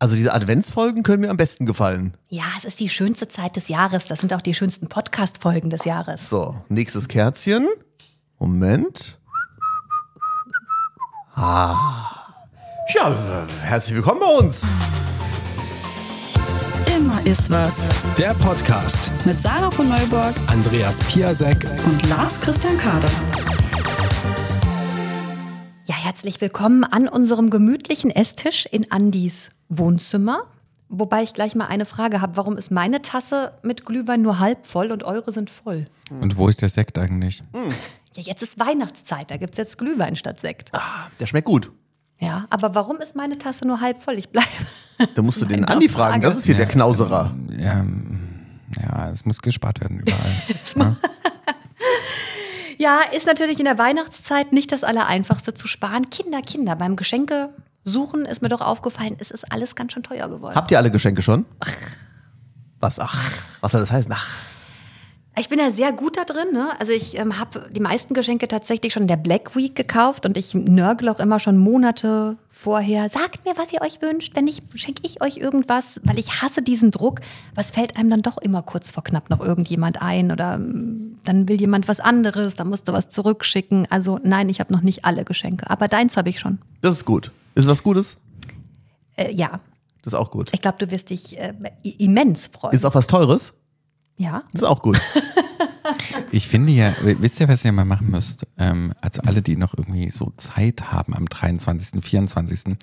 Also diese Adventsfolgen können mir am besten gefallen. Ja, es ist die schönste Zeit des Jahres. Das sind auch die schönsten Podcast-Folgen des Jahres. So, nächstes Kerzchen. Moment. Ah. Ja, herzlich willkommen bei uns. Immer ist was. Der Podcast. Mit Sarah von Neuburg Andreas Piasek. und Lars Christian Kader. Ja, herzlich willkommen an unserem gemütlichen Esstisch in Andis Wohnzimmer. Wobei ich gleich mal eine Frage habe. Warum ist meine Tasse mit Glühwein nur halb voll und eure sind voll? Und wo ist der Sekt eigentlich? Ja, jetzt ist Weihnachtszeit. Da gibt es jetzt Glühwein statt Sekt. Der schmeckt gut. Ja, aber warum ist meine Tasse nur halb voll? Ich bleibe. Da musst du den Meine Andi fragen. Frage. Das ist hier der Knauserer. Ja, ja, es muss gespart werden überall. Ja, ist natürlich in der Weihnachtszeit nicht das Allereinfachste zu sparen. Kinder, Kinder, beim Geschenke suchen ist mir doch aufgefallen, es ist alles ganz schön teuer geworden. Habt ihr alle Geschenke schon? Was? Ach, was soll das heißen? Ach, Ich bin ja sehr gut da drin. Ne? Also ich ähm, habe die meisten Geschenke tatsächlich schon in der Black Week gekauft und ich nörgle auch immer schon Monate vorher. Sagt mir, was ihr euch wünscht. Wenn nicht, schenke ich euch irgendwas, weil ich hasse diesen Druck. Was fällt einem dann doch immer kurz vor knapp noch irgendjemand ein oder ähm, dann will jemand was anderes, dann musst du was zurückschicken. Also nein, ich habe noch nicht alle Geschenke, aber deins habe ich schon. das ist gut. Ist was Gutes? Äh, ja, Das ist auch gut. ich glaube, du wirst dich äh, immens freuen. Ist auch was Teures? Ja. Das ist auch gut. Ich finde ja, wisst ihr, was ihr mal machen müsst? Ähm, also alle, die noch irgendwie so Zeit haben am 23., 24.,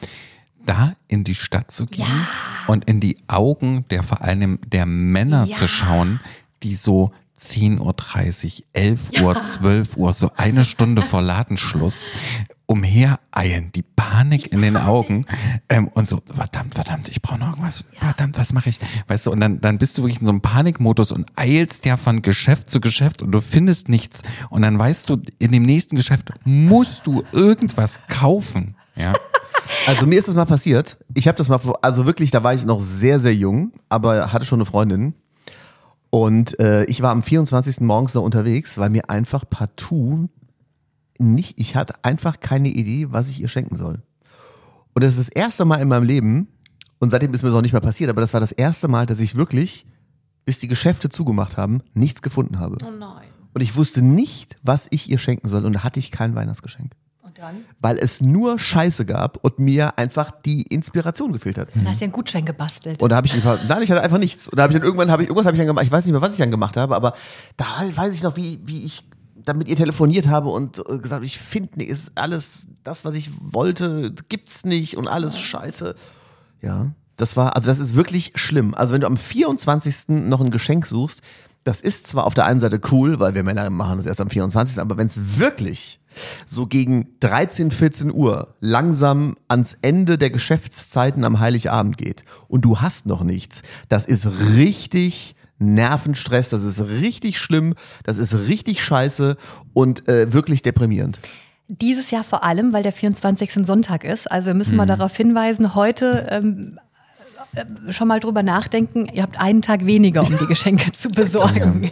da in die Stadt zu gehen und in die Augen der vor allem der Männer Ja. zu schauen, die so 10.30 Uhr, 11 Uhr, 12 Uhr, so eine Stunde vor Ladenschluss umhereilen, die Panik in den Augen ähm, und so, verdammt, verdammt, ich brauche noch irgendwas, verdammt, was mache ich? Weißt du, und dann, dann bist du wirklich in so einem Panikmodus und eilst ja von Geschäft zu Geschäft und du findest nichts und dann weißt du, in dem nächsten Geschäft musst du irgendwas kaufen, ja. Also mir ist das mal passiert. Ich habe das mal, also wirklich, da war ich noch sehr, sehr jung, aber hatte schon eine Freundin. Und äh, ich war am 24. morgens noch unterwegs, weil mir einfach partout nicht, ich hatte einfach keine Idee, was ich ihr schenken soll. Und das ist das erste Mal in meinem Leben, und seitdem ist mir das auch nicht mehr passiert, aber das war das erste Mal, dass ich wirklich, bis die Geschäfte zugemacht haben, nichts gefunden habe. Oh nein. Und ich wusste nicht, was ich ihr schenken soll. Und da hatte ich kein Weihnachtsgeschenk Und dann? weil es nur Scheiße gab und mir einfach die Inspiration gefehlt hat. Da hast du ja einen Gutschein gebastelt. Und da habe ich einfach, nein, ich hatte einfach nichts. Und da habe ich dann irgendwann, habe ich, irgendwas habe ich dann gemacht, ich weiß nicht mehr, was ich dann gemacht habe, aber da weiß ich noch, wie, wie ich dann mit ihr telefoniert habe und äh, gesagt, ich finde ist alles das, was ich wollte, gibt's nicht und alles Scheiße. Ja, das war, also das ist wirklich schlimm. Also wenn du am 24. noch ein Geschenk suchst, das ist zwar auf der einen Seite cool, weil wir Männer machen das erst am 24., aber wenn es wirklich so gegen 13, 14 Uhr langsam ans Ende der Geschäftszeiten am Heiligabend geht und du hast noch nichts, das ist richtig Nervenstress, das ist richtig schlimm, das ist richtig scheiße und äh, wirklich deprimierend. Dieses Jahr vor allem, weil der 24. ein Sonntag ist. Also wir müssen mal darauf hinweisen, heute ähm, äh, schon mal drüber nachdenken, ihr habt einen Tag weniger, um die Geschenke zu besorgen.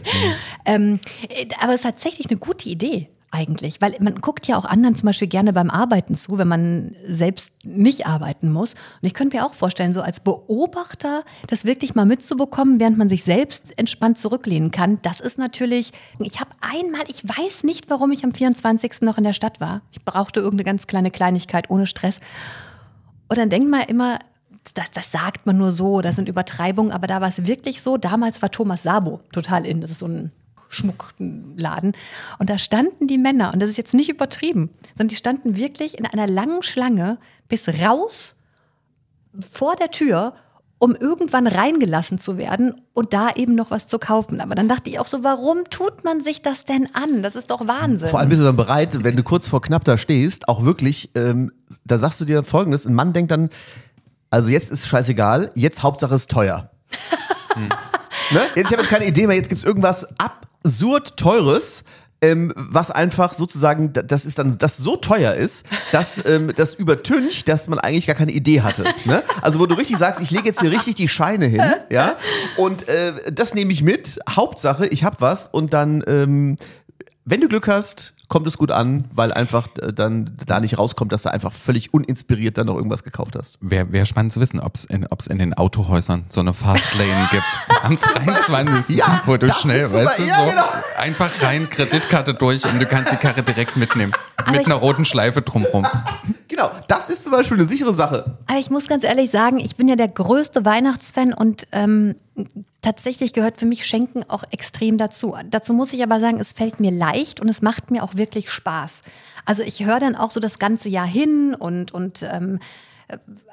ähm, äh, aber es ist tatsächlich eine gute Idee. Eigentlich, weil man guckt ja auch anderen zum Beispiel gerne beim Arbeiten zu, wenn man selbst nicht arbeiten muss. Und ich könnte mir auch vorstellen, so als Beobachter das wirklich mal mitzubekommen, während man sich selbst entspannt zurücklehnen kann, das ist natürlich, ich habe einmal, ich weiß nicht, warum ich am 24. noch in der Stadt war. Ich brauchte irgendeine ganz kleine Kleinigkeit ohne Stress. Und dann denkt man immer, das, das sagt man nur so, das sind Übertreibungen, aber da war es wirklich so. Damals war Thomas Sabo total in, das ist so ein Schmuckladen. Und da standen die Männer, und das ist jetzt nicht übertrieben, sondern die standen wirklich in einer langen Schlange bis raus vor der Tür, um irgendwann reingelassen zu werden und da eben noch was zu kaufen. Aber dann dachte ich auch so, warum tut man sich das denn an? Das ist doch Wahnsinn. Vor allem bist du dann bereit, wenn du kurz vor knapp da stehst, auch wirklich, ähm, da sagst du dir folgendes, ein Mann denkt dann, also jetzt ist scheißegal, jetzt Hauptsache ist teuer. ne? Jetzt ich habe jetzt keine Idee mehr, jetzt gibt's irgendwas absurd Teures, ähm, was einfach sozusagen, da- das ist dann, das so teuer ist, dass ähm, das übertüncht, dass man eigentlich gar keine Idee hatte. Ne? Also wo du richtig sagst, ich lege jetzt hier richtig die Scheine hin, ja, und äh, das nehme ich mit. Hauptsache, ich habe was und dann, ähm, wenn du Glück hast, kommt es gut an, weil einfach äh, dann da nicht rauskommt, dass du einfach völlig uninspiriert dann noch irgendwas gekauft hast. Wäre wär spannend zu wissen, ob es in, ob's in den Autohäusern so eine Fastlane gibt am 22. Ja, wo du schnell, weißt du, Ja, so genau. einfach rein, Kreditkarte durch und du kannst die Karre direkt mitnehmen. mit einer roten Schleife drumrum. Genau, das ist zum Beispiel eine sichere Sache. Aber ich muss ganz ehrlich sagen, ich bin ja der größte Weihnachtsfan und ähm, tatsächlich gehört für mich Schenken auch extrem dazu. Dazu muss ich aber sagen, es fällt mir leicht und es macht mir auch wirklich Spaß. Also ich höre dann auch so das ganze Jahr hin und, und ähm,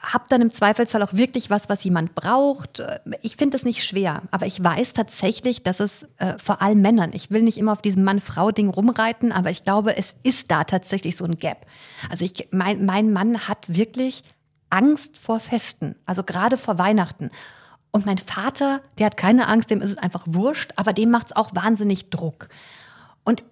habe dann im Zweifelsfall auch wirklich was, was jemand braucht. Ich finde es nicht schwer, aber ich weiß tatsächlich, dass es äh, vor allem Männern, ich will nicht immer auf diesem Mann-Frau-Ding rumreiten, aber ich glaube, es ist da tatsächlich so ein Gap. Also ich, mein, mein Mann hat wirklich Angst vor Festen, also gerade vor Weihnachten. Und mein Vater, der hat keine Angst, dem ist es einfach wurscht, aber dem macht es auch wahnsinnig Druck. Und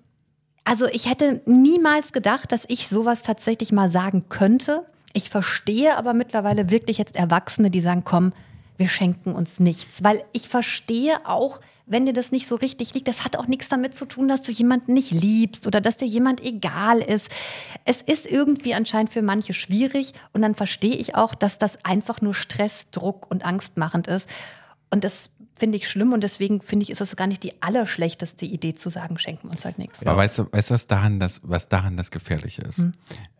also ich hätte niemals gedacht, dass ich sowas tatsächlich mal sagen könnte. Ich verstehe aber mittlerweile wirklich jetzt Erwachsene, die sagen, komm, wir schenken uns nichts. Weil ich verstehe auch, wenn dir das nicht so richtig liegt, das hat auch nichts damit zu tun, dass du jemanden nicht liebst oder dass dir jemand egal ist. Es ist irgendwie anscheinend für manche schwierig und dann verstehe ich auch, dass das einfach nur Stress, Druck und angstmachend ist. Und das finde ich schlimm und deswegen finde ich, ist es gar nicht die allerschlechteste Idee zu sagen, schenken wir uns halt nichts. Aber weißt du, weißt du, was daran das, was daran das Gefährliche ist? Hm.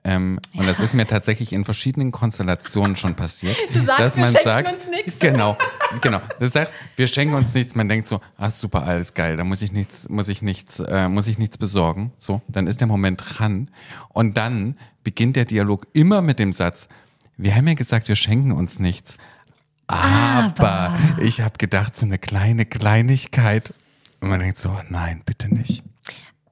Ähm, und das ist mir tatsächlich in verschiedenen Konstellationen schon passiert. Du sagst, dass wir man schenken sagt, uns nichts. Genau, genau. Du sagst, wir schenken uns nichts. Man denkt so, ah super, alles geil. Da muss ich nichts, muss ich nichts, äh, muss ich nichts besorgen. So, dann ist der Moment dran und dann beginnt der Dialog immer mit dem Satz: Wir haben ja gesagt, wir schenken uns nichts. Aber, ich habe gedacht, so eine kleine Kleinigkeit. Und man denkt so, nein, bitte nicht.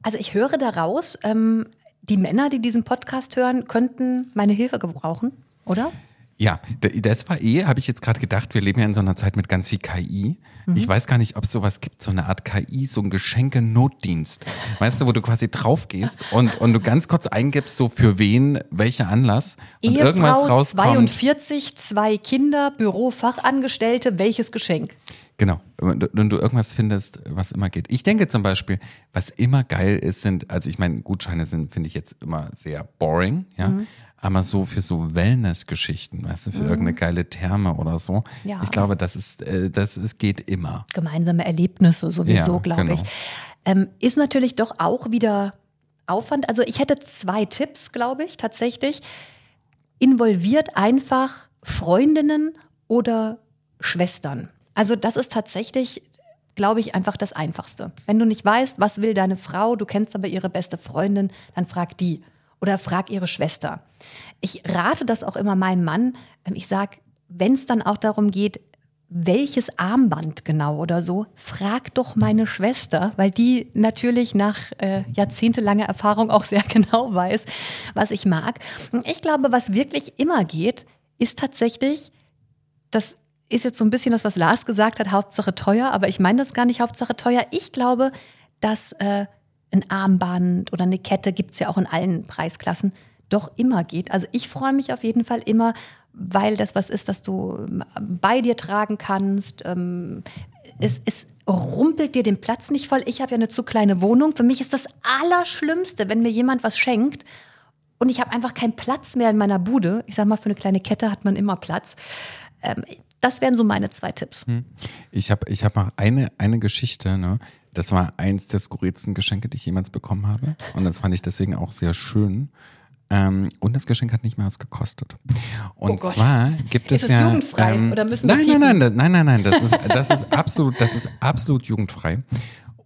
Also ich höre daraus, ähm, die Männer, die diesen Podcast hören, könnten meine Hilfe gebrauchen, oder? Ja, das war eh, habe ich jetzt gerade gedacht, wir leben ja in so einer Zeit mit ganz viel KI. Mhm. Ich weiß gar nicht, ob es sowas gibt, so eine Art KI, so ein Geschenke-Notdienst. Weißt du, wo du quasi drauf gehst und, und du ganz kurz eingibst, so für wen, welcher Anlass und irgendwas Ehefrau rauskommt. 42, zwei Kinder, Bürofachangestellte, welches Geschenk? Genau. Und du irgendwas findest, was immer geht. Ich denke zum Beispiel, was immer geil ist, sind, also ich meine, Gutscheine sind, finde ich jetzt immer sehr boring, ja. Mhm. Aber so für so Wellness-Geschichten, weißt du, für irgendeine geile Therme oder so. Ja. Ich glaube, das ist, äh, das ist, geht immer. Gemeinsame Erlebnisse sowieso, Ja, glaube genau. ich. Ähm, ist natürlich doch auch wieder Aufwand. Also ich hätte zwei Tipps, glaube ich, tatsächlich. Involviert einfach Freundinnen oder Schwestern. Also das ist tatsächlich, glaube ich, einfach das Einfachste. Wenn du nicht weißt, was will deine Frau, du kennst aber ihre beste Freundin, dann frag die oder frag ihre Schwester. Ich rate das auch immer meinem Mann. Ähm, Ich sag, wenn es dann auch darum geht, welches Armband genau oder so, frag doch meine Schwester, weil die natürlich nach äh, jahrzehntelanger Erfahrung auch sehr genau weiß, was ich mag. Und ich glaube, was wirklich immer geht, ist tatsächlich, das ist jetzt so ein bisschen das, was Lars gesagt hat, Hauptsache teuer, aber ich meine das gar nicht Hauptsache teuer. Ich glaube, dass äh, ein Armband oder eine Kette gibt's ja auch in allen Preisklassen, doch immer geht. Also ich freue mich auf jeden Fall immer, weil das was ist, das du ähm, bei dir tragen kannst. Ähm, es, es rumpelt dir den Platz nicht voll. Ich habe ja eine zu kleine Wohnung. Für mich ist das Allerschlimmste, wenn mir jemand was schenkt und ich habe einfach keinen Platz mehr in meiner Bude. Ich sag mal, für eine kleine Kette hat man immer Platz. Ähm, das wären so meine zwei Tipps. Ich habe ich hab noch eine, eine Geschichte, ne? Das war eins der skurrilsten Geschenke, die ich jemals bekommen habe. Und das fand ich deswegen auch sehr schön. Ähm, und das Geschenk hat nicht mehr was gekostet. Und Oh zwar gibt es Ist es ja. jugendfrei oder müssen nein, nein, nein, nein, nein, nein, das ist, das ist absolut, das ist absolut jugendfrei.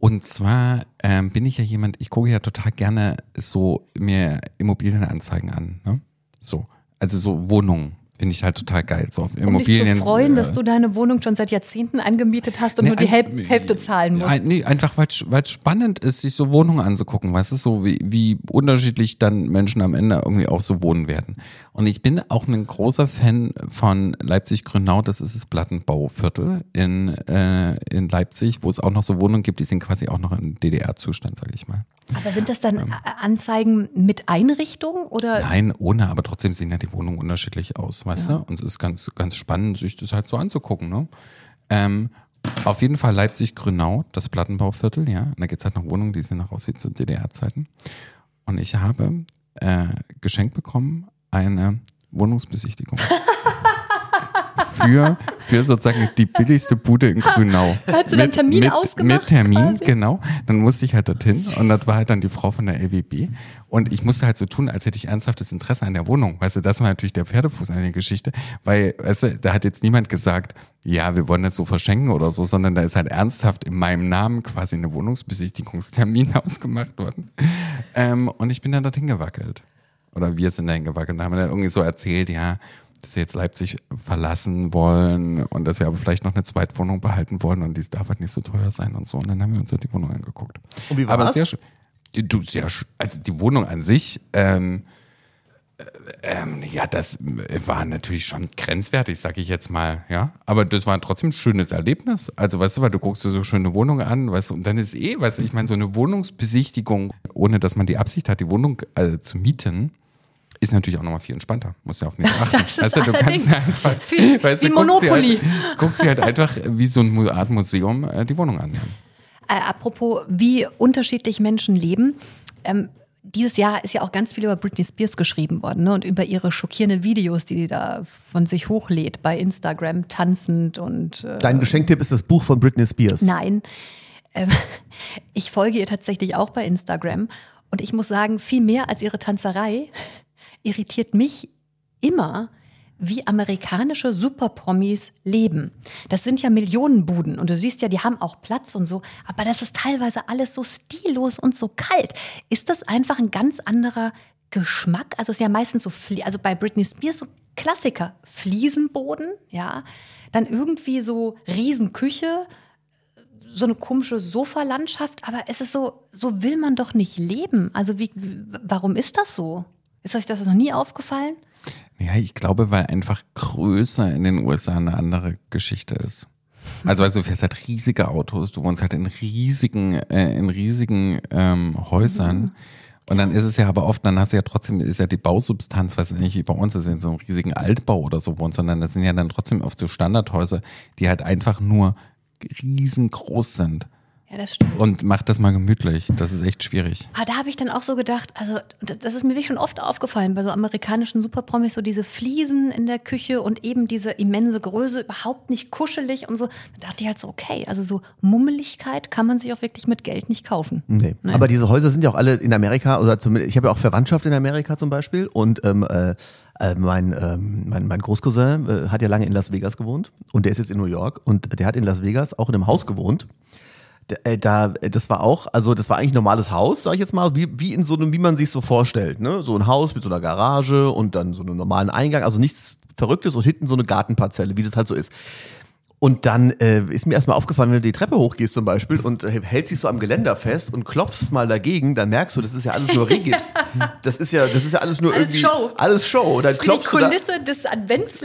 Und zwar ähm, bin ich ja jemand, ich gucke ja total gerne so mir Immobilienanzeigen an. Ne? So, also so Wohnungen finde ich halt total geil. So auf Um dich Immobilien. zu freuen, äh, dass du deine Wohnung schon seit Jahrzehnten angemietet hast und Nee, nur die ein- Häl Hälfte zahlen musst. Ein, nee, einfach weil es spannend ist, sich so Wohnungen anzugucken, weißt du, so wie, wie unterschiedlich dann Menschen am Ende irgendwie auch so wohnen werden. Und ich bin auch ein großer Fan von Leipzig-Grünau, das ist das Plattenbauviertel in, äh, in Leipzig, wo es auch noch so Wohnungen gibt, die sind quasi auch noch im DDR-Zustand, sage ich mal. Aber sind das dann äh, Anzeigen mit Einrichtung oder? Nein, ohne, aber trotzdem sehen ja die Wohnungen unterschiedlich aus, weißt du? Und es ist ganz, ganz spannend, sich das halt so anzugucken, ne? Ähm, auf jeden Fall Leipzig-Grünau, das Plattenbauviertel, ja. Und da gibt es halt noch Wohnungen, die sehen noch aus wie zu DDR-Zeiten. Und ich habe äh, geschenkt bekommen eine Wohnungsbesichtigung. für, für sozusagen die billigste Bude in Grünau. Hast du dann Termin mit, ausgemacht Mit Termin, quasi? genau. Dann musste ich halt dorthin und das war halt dann die Frau von der LWB. Und ich musste halt so tun, als hätte ich ernsthaftes Interesse an der Wohnung. Weißt du, das war natürlich der Pferdefuß an der Geschichte, weil, weißt du, da hat jetzt niemand gesagt, ja, wir wollen das so verschenken oder so, sondern da ist halt ernsthaft in meinem Namen quasi eine Wohnungsbesichtigungstermin ausgemacht worden. Ähm, und ich bin dann dorthin gewackelt. Oder wir sind dahin gewackelt und haben dann irgendwie so erzählt, ja, dass wir jetzt Leipzig verlassen wollen und dass wir aber vielleicht noch eine Zweitwohnung behalten wollen und dies darf halt nicht so teuer sein und so. Und dann haben wir uns halt die Wohnung angeguckt. Und wie aber war's? sehr. Du, sehr. Also die Wohnung an sich, ähm, äh, ähm, ja, das war natürlich schon grenzwertig, sag ich jetzt mal, ja. Aber das war trotzdem ein schönes Erlebnis. Also, weißt du, weil du guckst dir so schöne Wohnung an, weißt du, und dann ist eh, weißt du, ich meine, so eine Wohnungsbesichtigung, ohne dass man die Absicht hat, die Wohnung äh, zu mieten, ist natürlich auch nochmal viel entspannter. Musst ja auf nichts achten. Das ist weißt du, du kannst einfach, wie- weißt wie du, guckst dir Monopoly. Halt, guckst dir halt einfach wie so eine Art Museum äh, die Wohnung an. Äh, apropos, wie unterschiedlich Menschen leben. Ähm, dieses Jahr ist ja auch ganz viel über Britney Spears geschrieben worden ne? und über ihre schockierenden Videos, die sie da von sich hochlädt bei Instagram, tanzend und äh, Dein Geschenktipp ist das Buch von Britney Spears. Nein. Ähm, ich folge ihr tatsächlich auch bei Instagram und ich muss sagen, viel mehr als ihre Tanzerei irritiert mich immer, wie amerikanische Superpromis leben. Das sind ja Millionenbuden und du siehst ja, die haben auch Platz und so, aber das ist teilweise alles so stillos und so kalt. Ist das einfach ein ganz anderer Geschmack? Also es ist ja meistens so, also bei Britney Spears so Klassiker, Fliesenboden, ja, dann irgendwie so Riesenküche, so eine komische Sofalandschaft, aber es ist so, so will man doch nicht leben. Also wie- warum ist das so? Ist euch das noch nie aufgefallen? Ja, ich glaube, weil einfach größer in den USA eine andere Geschichte ist. Also, weißt du, fährst halt riesige Autos, du wohnst halt in riesigen, äh, in riesigen ähm, Häusern. Und dann ist es ja aber oft, dann hast du ja trotzdem, ist ja die Bausubstanz, was nicht wie bei uns, du in so einem riesigen Altbau oder so wohnst, sondern das sind ja dann trotzdem oft so Standardhäuser, die halt einfach nur riesengroß sind. Ja, das stimmt. Und mach das mal gemütlich. Das ist echt schwierig. Aber da habe ich dann auch so gedacht, also das ist mir wirklich schon oft aufgefallen bei so amerikanischen Superpromis, so diese Fliesen in der Küche und eben diese immense Größe, überhaupt nicht kuschelig und so. Da dachte ich halt so, okay, also so Mummeligkeit kann man sich auch wirklich mit Geld nicht kaufen. Nee. Aber diese Häuser sind ja auch alle in Amerika, oder zumindest, ich habe ja auch Verwandtschaft in Amerika zum Beispiel und ähm, äh, äh, mein, ähm, mein, mein Großcousin äh, hat ja lange in Las Vegas gewohnt und der ist jetzt in New York und der hat in Las Vegas auch in einem Haus gewohnt. Äh, Da, das war auch, also das war eigentlich ein normales Haus, sag ich jetzt mal, wie, wie in so einem, wie man sich so vorstellt, ne? So ein Haus mit so einer Garage und dann so einem normalen Eingang, also nichts Verrücktes und hinten so eine Gartenparzelle, wie das halt so ist. Und dann äh, ist mir erstmal aufgefallen, wenn du die Treppe hochgehst zum Beispiel und äh, hältst dich so am Geländer fest und klopfst mal dagegen, dann merkst du, das ist ja alles nur Regips. Das ist ja, das ist ja alles nur Alles irgendwie Show. alles Show. Dann Das ist wie die klopfst du da, Kulisse des Advents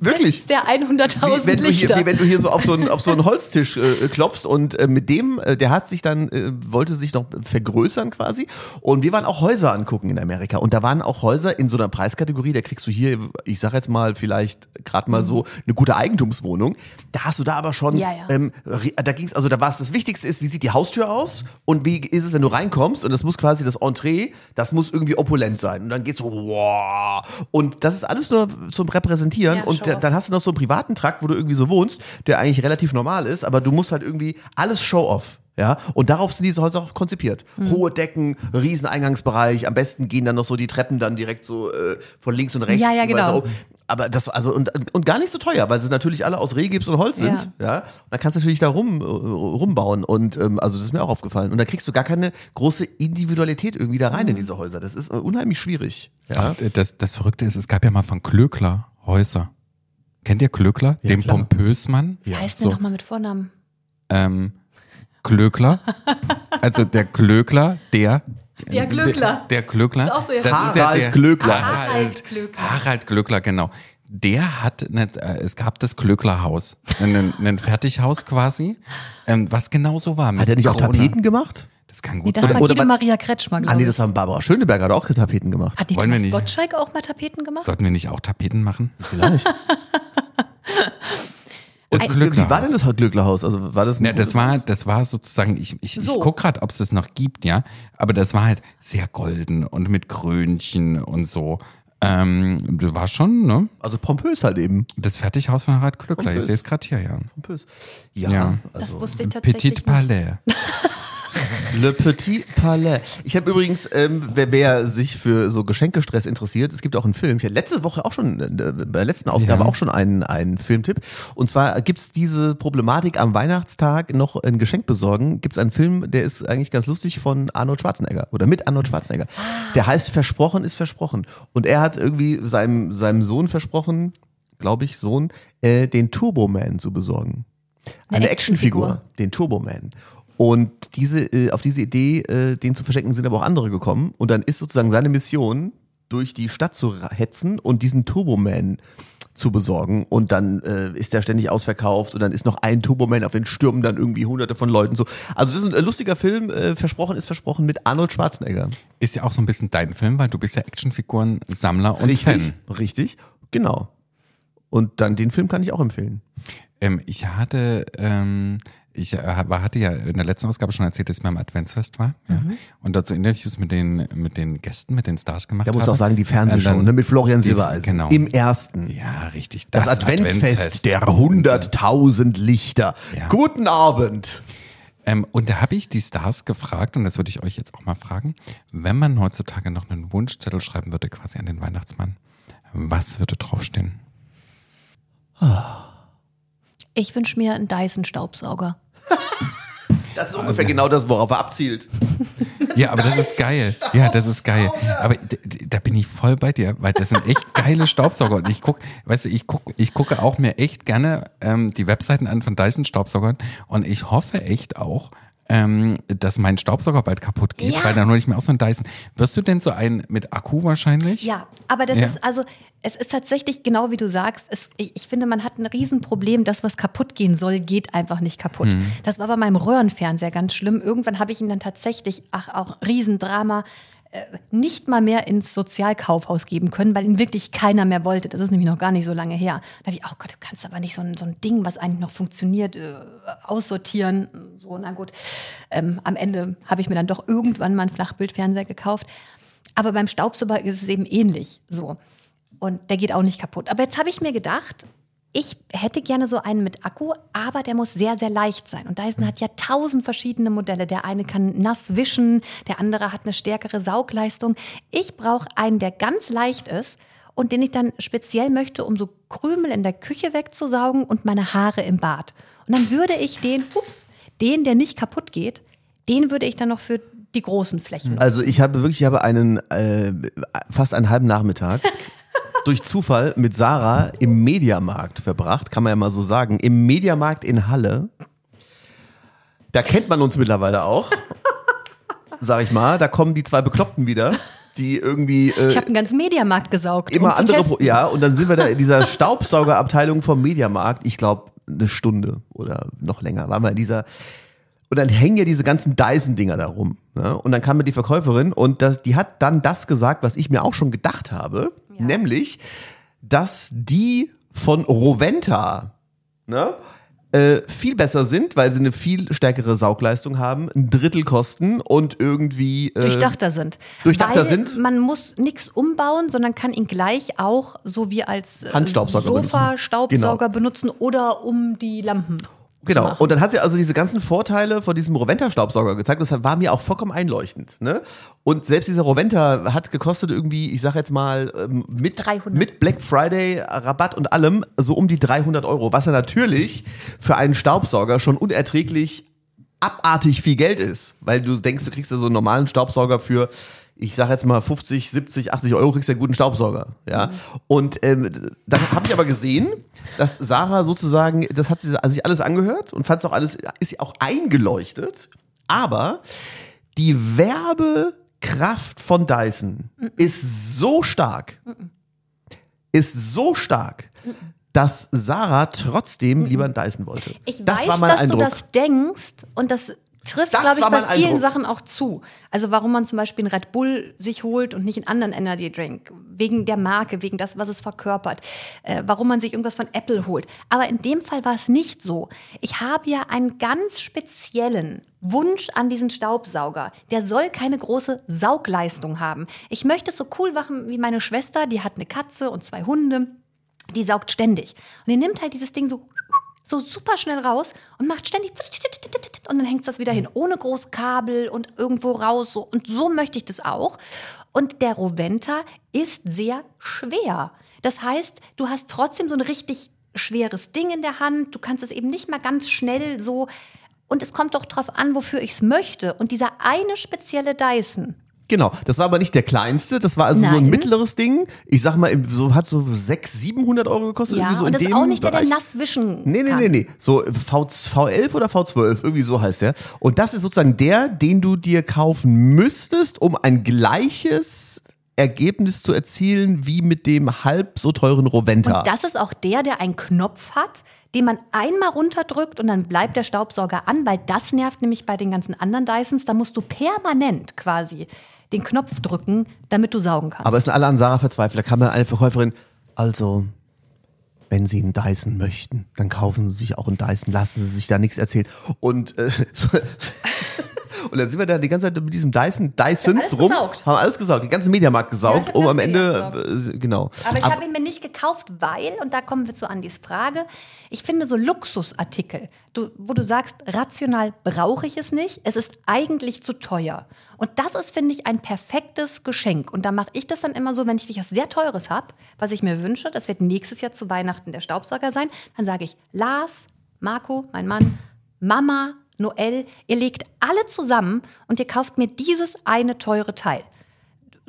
Wirklich? der 100.000 wie wenn, du hier, Lichter. wie wenn du hier so auf so einen, auf so einen Holztisch äh, klopfst und äh, mit dem, äh, der hat sich dann, äh, wollte sich noch vergrößern quasi und wir waren auch Häuser angucken in Amerika und da waren auch Häuser in so einer Preiskategorie, da kriegst du hier, ich sag jetzt mal vielleicht gerade mal so eine gute Eigentumswohnung, da hast du da aber schon, Mhm. Ja, ja. Ähm, da ging's, also da war es das Wichtigste ist, wie sieht die Haustür aus und wie ist es, wenn du reinkommst und das muss quasi das Entree, das muss irgendwie opulent sein und dann geht's so, wow und das ist alles nur zum Repräsentieren Ja, und show da- off. dann hast du noch so einen privaten Trakt, wo du irgendwie so wohnst, der eigentlich relativ normal ist, aber du musst halt irgendwie alles Show-off. Ja, und darauf sind diese Häuser auch konzipiert. Mhm. Hohe Decken, riesen Eingangsbereich, am besten gehen dann noch so die Treppen dann direkt so äh, von links und rechts. Ja, ja, genau. So, aber das, also, und, und gar nicht so teuer, weil sie natürlich alle aus Rehgips und Holz sind. Ja. Und dann kannst du natürlich da rum, äh, rumbauen. Und ähm, also das ist mir auch aufgefallen. Und da kriegst du gar keine große Individualität irgendwie da Mhm. rein in diese Häuser. Das ist äh, unheimlich schwierig. Ja. Das, das Verrückte ist, es gab ja mal von Klöckler Häuser. Kennt ihr Klöckler? Ja, den klar. Wie Pompösmann? heißt so. der nochmal mit Vornamen? Ähm, Klöckler. also der Klöckler, der. Der Glöckler. Der, der Klöckler. Ist auch so, ja. das ist Harald der, Glöckler. Harald Glöckler. Harald Glöckler, genau. Der hat, eine, äh, es gab das Glöcklerhaus, ein, ein Fertighaus quasi, ähm, was genau so war. mit Hat er nicht auch Krone. Tapeten gemacht? Das kann Nee, gut das sein. war oder Guido was- Maria Kretschmer, Ah, nee, das war Barbara Schöneberger, hat auch Tapeten gemacht. Hat nicht Wollen wir Thomas nicht- Gottschalk auch mal Tapeten gemacht? Sollten wir nicht auch Tapeten machen? Vielleicht. Das Wie Glöcklerhaus. war denn das Glöcklerhaus? Also war das ein Ja, das gutes war, das war sozusagen, ich, ich, So. ich guck gerade, ob es das noch gibt, ja. Aber das war halt sehr golden und mit Krönchen und so. Ähm, das war schon, ne? Also pompös halt eben. Das Fertighaus von Harald Glöckler. Ich sehe es gerade hier, ja. Pompös. Ja, Ja. Das also wusste ich tatsächlich Petit nicht. Palais. Le Petit Palais. Ich habe übrigens, ähm, wer, wer sich für so Geschenkestress interessiert, es gibt auch einen Film. Ich hatte letzte Woche auch schon, äh, bei der letzten Ausgabe Ja. auch schon einen, einen Filmtipp. Und zwar gibt's diese Problematik am Weihnachtstag noch ein Geschenk besorgen. Gibt's einen Film, der ist eigentlich ganz lustig von Arnold Schwarzenegger oder mit Arnold Schwarzenegger. Der heißt Versprochen ist versprochen. Und er hat irgendwie seinem, seinem Sohn versprochen, glaube ich, Sohn, äh, den Turboman zu besorgen. Eine, Eine Actionfigur, Actionfigur. den Turboman. Und diese, äh, auf diese Idee, äh, den zu verschenken, sind aber auch andere gekommen. Und dann ist sozusagen seine Mission, durch die Stadt zu hetzen und diesen Turboman zu besorgen. Und dann äh, ist der ständig ausverkauft und dann ist noch ein Turboman, auf den stürmen dann irgendwie hunderte von Leuten so. Also das ist ein äh, lustiger Film, äh, versprochen ist versprochen, mit Arnold Schwarzenegger. Ist ja auch so ein bisschen dein Film, weil du bist ja Actionfiguren-Sammler und Richtig, Fan. richtig, genau. Und dann den Film kann ich auch empfehlen. Ähm, ich hatte, ähm, ich äh, hatte ja in der letzten Ausgabe schon erzählt, dass ich beim Adventsfest war. Ja. Mhm. Und dazu Interviews mit den, mit den Gästen, mit den Stars gemacht Da muss habe. auch sagen, die Fernsehshow dann- ne, mit Florian Silbereisen. Genau. Im ersten. ja, richtig. Das, Adventsfest, der 100.000 Lichter. Ja. Guten Abend. Ähm, und da habe ich die Stars gefragt, und das würde ich euch jetzt auch mal fragen, wenn man heutzutage noch einen Wunschzettel schreiben würde, quasi an den Weihnachtsmann, was würde draufstehen? Ich wünsche mir einen Dyson-Staubsauger. Das ist ungefähr genau das, worauf er abzielt. Ja, aber das ist geil. Ja, das ist geil. Aber da bin ich voll bei dir, weil das sind echt geile Staubsauger. Und ich guck, weißt du, ich guck, ich gucke auch mir echt gerne ähm, die Webseiten an von Dyson Staubsaugern und ich hoffe echt auch, ähm, dass mein Staubsauger bald kaputt geht, Ja. weil dann hole ich mir auch so einen Dyson. Wirst du denn so einen mit Akku wahrscheinlich? Ja, aber das Ja. ist also, es ist tatsächlich genau wie du sagst. Es, ich, ich finde, man hat ein Riesenproblem. Das, was kaputt gehen soll, geht einfach nicht kaputt. Mhm. Das war bei meinem Röhrenfernseher ganz schlimm. Irgendwann habe ich ihn dann tatsächlich, ach auch Riesendrama, nicht mal mehr ins Sozialkaufhaus geben können, weil ihn wirklich keiner mehr wollte. Das ist nämlich noch gar nicht so lange her. Da habe ich, oh Gott, du kannst aber nicht so ein, so ein Ding, was eigentlich noch funktioniert, äh, aussortieren. So, na gut. Ähm, am Ende habe ich mir dann doch irgendwann mal einen Flachbildfernseher gekauft. Aber beim Staubsauger ist es eben ähnlich so. Und der geht auch nicht kaputt. Aber jetzt habe ich mir gedacht, ich hätte gerne so einen mit Akku, aber der muss sehr, sehr leicht sein. Und Dyson hat ja tausend verschiedene Modelle. Der eine kann nass wischen, der andere hat eine stärkere Saugleistung. Ich brauche einen, der ganz leicht ist und den ich dann speziell möchte, um so Krümel in der Küche wegzusaugen und meine Haare im Bad. Und dann würde ich den, ups, den, der nicht kaputt geht, den würde ich dann noch für die großen Flächen. Also ich habe wirklich, ich habe einen äh, fast einen halben Nachmittag durch Zufall mit Sarah im Mediamarkt verbracht, kann man ja mal so sagen. Im Mediamarkt in Halle. Da kennt man uns mittlerweile auch. Sag ich mal, da kommen die zwei Bekloppten wieder, die irgendwie äh, Ich habe einen ganzen Mediamarkt gesaugt. immer um andere. Pro ja, und dann sind wir da in dieser Staubsaugerabteilung vom Mediamarkt, ich glaube eine Stunde oder noch länger, waren wir in dieser und dann hängen ja diese ganzen Dyson-Dinger da rum. Ne? Und dann kam mir die Verkäuferin und das, die hat dann das gesagt, was ich mir auch schon gedacht habe, nämlich, dass die von Roventa ne, äh, viel besser sind, weil sie eine viel stärkere Saugleistung haben, ein Drittel kosten und irgendwie äh, durchdachter sind. durchdachter Weil sind? Man muss nichts umbauen, sondern kann ihn gleich auch so wie als äh, Handstaubsauger benutzen. Sofa-Staubsauger Genau. benutzen oder um die Lampen. Genau. Und dann hat sie also diese ganzen Vorteile von diesem Roventa-Staubsauger gezeigt. Das war mir auch vollkommen einleuchtend. Ne? Und selbst dieser Roventa hat gekostet irgendwie, ich sag jetzt mal, ähm, mit, 300. mit Black Friday Rabatt und allem so um die 300 Euro. Was ja natürlich für einen Staubsauger schon unerträglich abartig viel Geld ist. Weil du denkst, du kriegst ja so einen normalen Staubsauger für ich sag jetzt mal 50, 70, 80 Euro kriegst du ja einen guten Staubsauger. Ja. Und ähm, dann habe ich aber gesehen, dass Sarah sozusagen, das hat sie sich alles angehört und fand es auch alles, ist sie auch eingeleuchtet. Aber die Werbekraft von Dyson ist so stark, ist so stark, dass Sarah trotzdem lieber einen Dyson wollte. Ich das weiß, dass Eindruck. du das denkst und das trifft, glaube ich, bei vielen Eindruck. Sachen auch zu. Also warum man zum Beispiel einen Red Bull sich holt und nicht einen anderen Energy Drink. Wegen der Marke, wegen das, was es verkörpert. Äh, warum man sich irgendwas von Apple holt. Aber in dem Fall war es nicht so. Ich habe ja einen ganz speziellen Wunsch an diesen Staubsauger. Der soll keine große Saugleistung haben. Ich möchte es so cool machen wie meine Schwester, die hat eine Katze und zwei Hunde. Die saugt ständig. Und die nimmt halt dieses Ding so so super schnell raus und macht ständig und dann hängt das wieder hin, ohne groß Kabel und irgendwo raus. So. Und so möchte ich das auch. Und der Roventa ist sehr schwer. Das heißt, du hast trotzdem so ein richtig schweres Ding in der Hand. Du kannst es eben nicht mal ganz schnell so. Und es kommt doch drauf an, wofür ich es möchte. Und dieser eine spezielle Dyson, Genau, das war aber nicht der kleinste, das war also so ein Nein. mittleres Ding. Ich sag mal, so hat so 600, 700 Euro gekostet. ja, irgendwie so und das ist auch nicht der, der nass wischen Nee, nee, nee, nee. So v, V11 oder V12, irgendwie so heißt der. Und das ist sozusagen der, den du dir kaufen müsstest, um ein gleiches Ergebnis zu erzielen wie mit dem halb so teuren Roventa. Und das ist auch der, der einen Knopf hat, den man einmal runterdrückt und dann bleibt der Staubsauger an, weil das nervt nämlich bei den ganzen anderen Dysons. Da musst du permanent quasi den Knopf drücken, damit du saugen kannst. Aber es sind alle an Sarah verzweifelt. Da kam dann eine Verkäuferin, also, wenn Sie einen Dyson möchten, dann kaufen Sie sich auch einen Dyson, lassen Sie sich da nichts erzählen. Und, äh, so, und dann sind wir da die ganze Zeit mit diesem Dyson, Dysons rum, gesaugt. haben alles gesaugt, den ganzen Mediamarkt gesaugt, Ja, um am Ende, äh, genau. Aber ich habe ihn mir nicht gekauft, weil, und da kommen wir zu Andys Frage, ich finde so Luxusartikel, du, wo du sagst, rational brauche ich es nicht, es ist eigentlich zu teuer. Und das ist, finde ich, ein perfektes Geschenk. Und da mache ich das dann immer so, wenn ich was sehr Teures habe, was ich mir wünsche, das wird nächstes Jahr zu Weihnachten der Staubsauger sein, dann sage ich, Lars, Marco, mein Mann, Mama, Noel, ihr legt alle zusammen und ihr kauft mir dieses eine teure Teil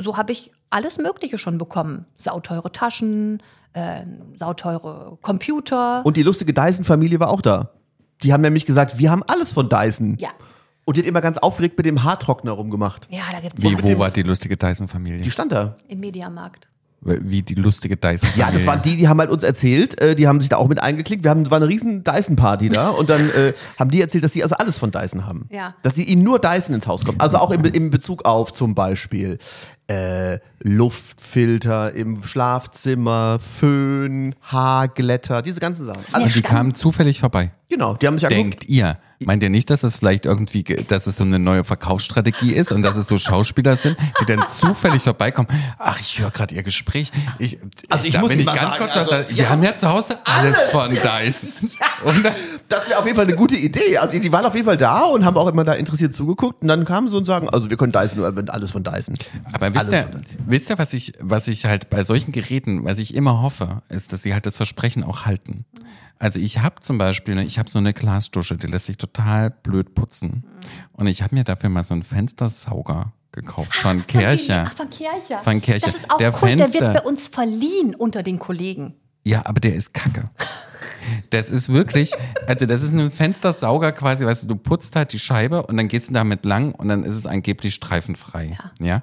so habe ich alles Mögliche schon bekommen. Sauteure Taschen, äh, sauteure Computer. Und die lustige Dyson-Familie war auch da. Die haben nämlich gesagt, wir haben alles von Dyson. ja. Und die hat immer ganz aufgeregt mit dem Haartrockner rumgemacht. Ja, da gibt es Wie, wo war die lustige Dyson-Familie? Die stand da. im Mediamarkt. Wie die lustige Dyson-Familie? Ja, das waren die, die haben halt uns erzählt, äh, die haben sich da auch mit eingeklickt. Wir haben, war eine riesen Dyson-Party da und dann äh, haben die erzählt, dass sie also alles von Dyson haben. Ja. Dass sie ihnen nur Dyson ins Haus kommt. Also auch im, im Bezug auf zum Beispiel äh, Luftfilter im Schlafzimmer, Föhn, Haarglätter, diese ganzen Sachen. Und die kamen zufällig vorbei. genau, die haben sich angeguckt. Denkt ihr? Meint ihr nicht, dass das vielleicht irgendwie, ge- dass es so eine neue Verkaufsstrategie ist und dass es so Schauspieler sind, die dann zufällig vorbeikommen? Ach, ich höre gerade ihr Gespräch. Ich, Also ich da muss Ihnen ich mal ganz sagen, kurz also, was, wir ja. haben ja zu Hause alles, von Dyson. Und dann, Das wäre auf jeden Fall eine gute Idee. Also die waren auf jeden Fall da und haben auch immer da interessiert zugeguckt und dann kamen sie und sagen, also wir können Dyson, nur alles von Dyson. aber wisst Alles ihr, von wisst ihr, was ich, was ich halt bei solchen Geräten, was ich immer hoffe, ist, dass sie halt das Versprechen auch halten. Also ich habe zum Beispiel, ne, ich habe so eine Glasdusche, die lässt sich total blöd putzen. Und ich habe mir dafür mal so einen Fenstersauger gekauft von Kircher. Ach, von Kircher. Von Kircher. Das ist auch Der cool, der Fenster- wird bei uns verliehen unter den Kollegen. Ja, aber der ist kacke. Das ist wirklich, also das ist ein Fenstersauger quasi, weißt du, du putzt halt die Scheibe und dann gehst du damit lang und dann ist es angeblich streifenfrei. Ja.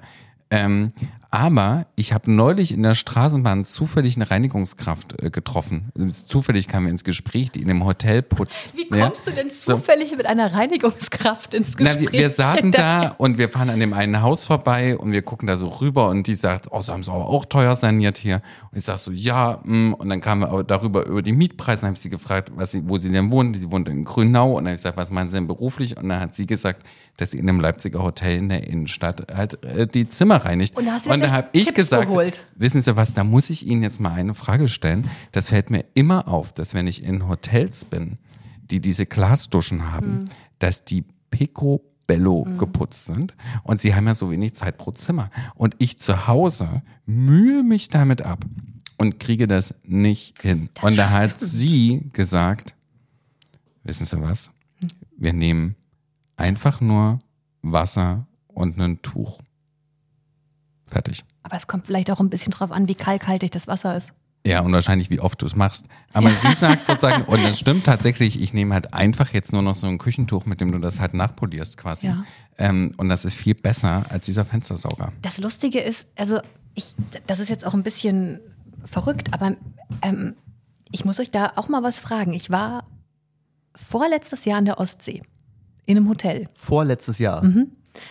Ähm, aber ich habe neulich in der Straßenbahn zufällig eine Reinigungskraft äh, getroffen. Zufällig kamen wir ins Gespräch, die in einem Hotel putzt. Wie ja? kommst du denn So. zufällig mit einer Reinigungskraft ins Na, Gespräch? wir, wir saßen da und wir fahren an dem einen Haus vorbei und wir gucken da so rüber und die sagt, oh, sie haben es aber auch teuer saniert hier. Und ich sag so, ja, mm. und dann kamen wir aber darüber über die Mietpreise, dann habe ich sie gefragt, was sie, wo sie denn wohnen. Sie wohnt in Grünau und dann habe ich gesagt, was meinen sie denn beruflich? Und dann hat sie gesagt, dass sie in einem Leipziger Hotel in der Innenstadt halt äh, die Zimmer reinigt. Und da hast du und da habe ich Tipps gesagt, geholt. wissen Sie was, da muss ich Ihnen jetzt mal eine Frage stellen. Das fällt mir immer auf, dass wenn ich in Hotels bin, die diese Glasduschen haben, Hm. dass die picobello geputzt sind und sie haben ja so wenig Zeit pro Zimmer. Und ich zu Hause mühe mich damit ab und kriege das nicht hin. und da hat sie gesagt, wissen Sie was? Wir nehmen einfach nur Wasser und ein Tuch. Fertig. Aber es kommt vielleicht auch ein bisschen drauf an, wie kalkhaltig das Wasser ist. Ja, und wahrscheinlich, wie oft du es machst. Aber sie sagt sozusagen, und das stimmt tatsächlich, ich nehme halt einfach jetzt nur noch so ein Küchentuch, mit dem du das halt nachpolierst quasi. Ja. Ähm, und das ist viel besser als dieser Fenstersauger. Das Lustige ist, also ich, das ist jetzt auch ein bisschen verrückt, aber ähm, ich muss euch da auch mal was fragen. Ich war vorletztes Jahr an der Ostsee in einem Hotel. Vorletztes Jahr.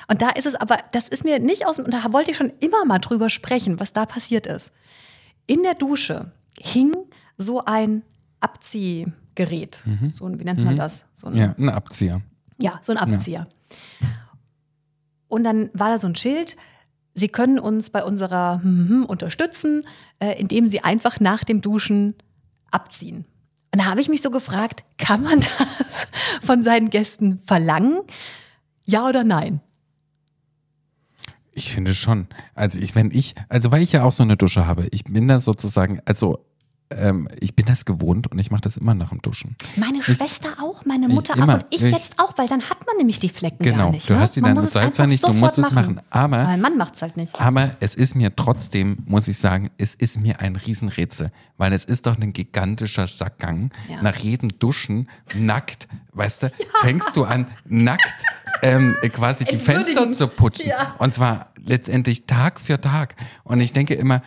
Und da ist es aber, das ist mir nicht aus dem, und da wollte ich schon immer mal drüber sprechen, was da passiert ist. In der Dusche hing so ein Abziehgerät. So ein, wie nennt man das? So ein, Ja, ein Abzieher. ja, so ein Abzieher. Und dann war da so ein Schild, Sie können uns bei unserer mhm unterstützen, äh, indem Sie einfach nach dem Duschen abziehen. Und da habe ich mich so gefragt, kann man das von seinen Gästen verlangen? Ja oder nein? Ich finde schon. Also ich, wenn ich, also weil ich ja auch so eine Dusche habe, ich bin da sozusagen, also ähm, ich bin das gewohnt und ich mache das immer nach dem Duschen. Meine Schwester auch, meine Mutter immer, auch und ich, ich- jetzt auch, weil dann hat man nämlich die Flecken gar Genau, nicht. du ne? hast die Man dann, es ja einfach nicht, du musst es machen. Aber mein Mann macht es halt nicht. Aber es ist mir trotzdem, muss ich sagen, es ist mir ein Riesenrätsel, weil es ist doch ein gigantischer Sackgang. Ja. Nach jedem Duschen, nackt, weißt du, fängst du an, nackt ähm, quasi die. Fenster zu putzen. Ja. Und zwar letztendlich Tag für Tag. Und ich denke immer,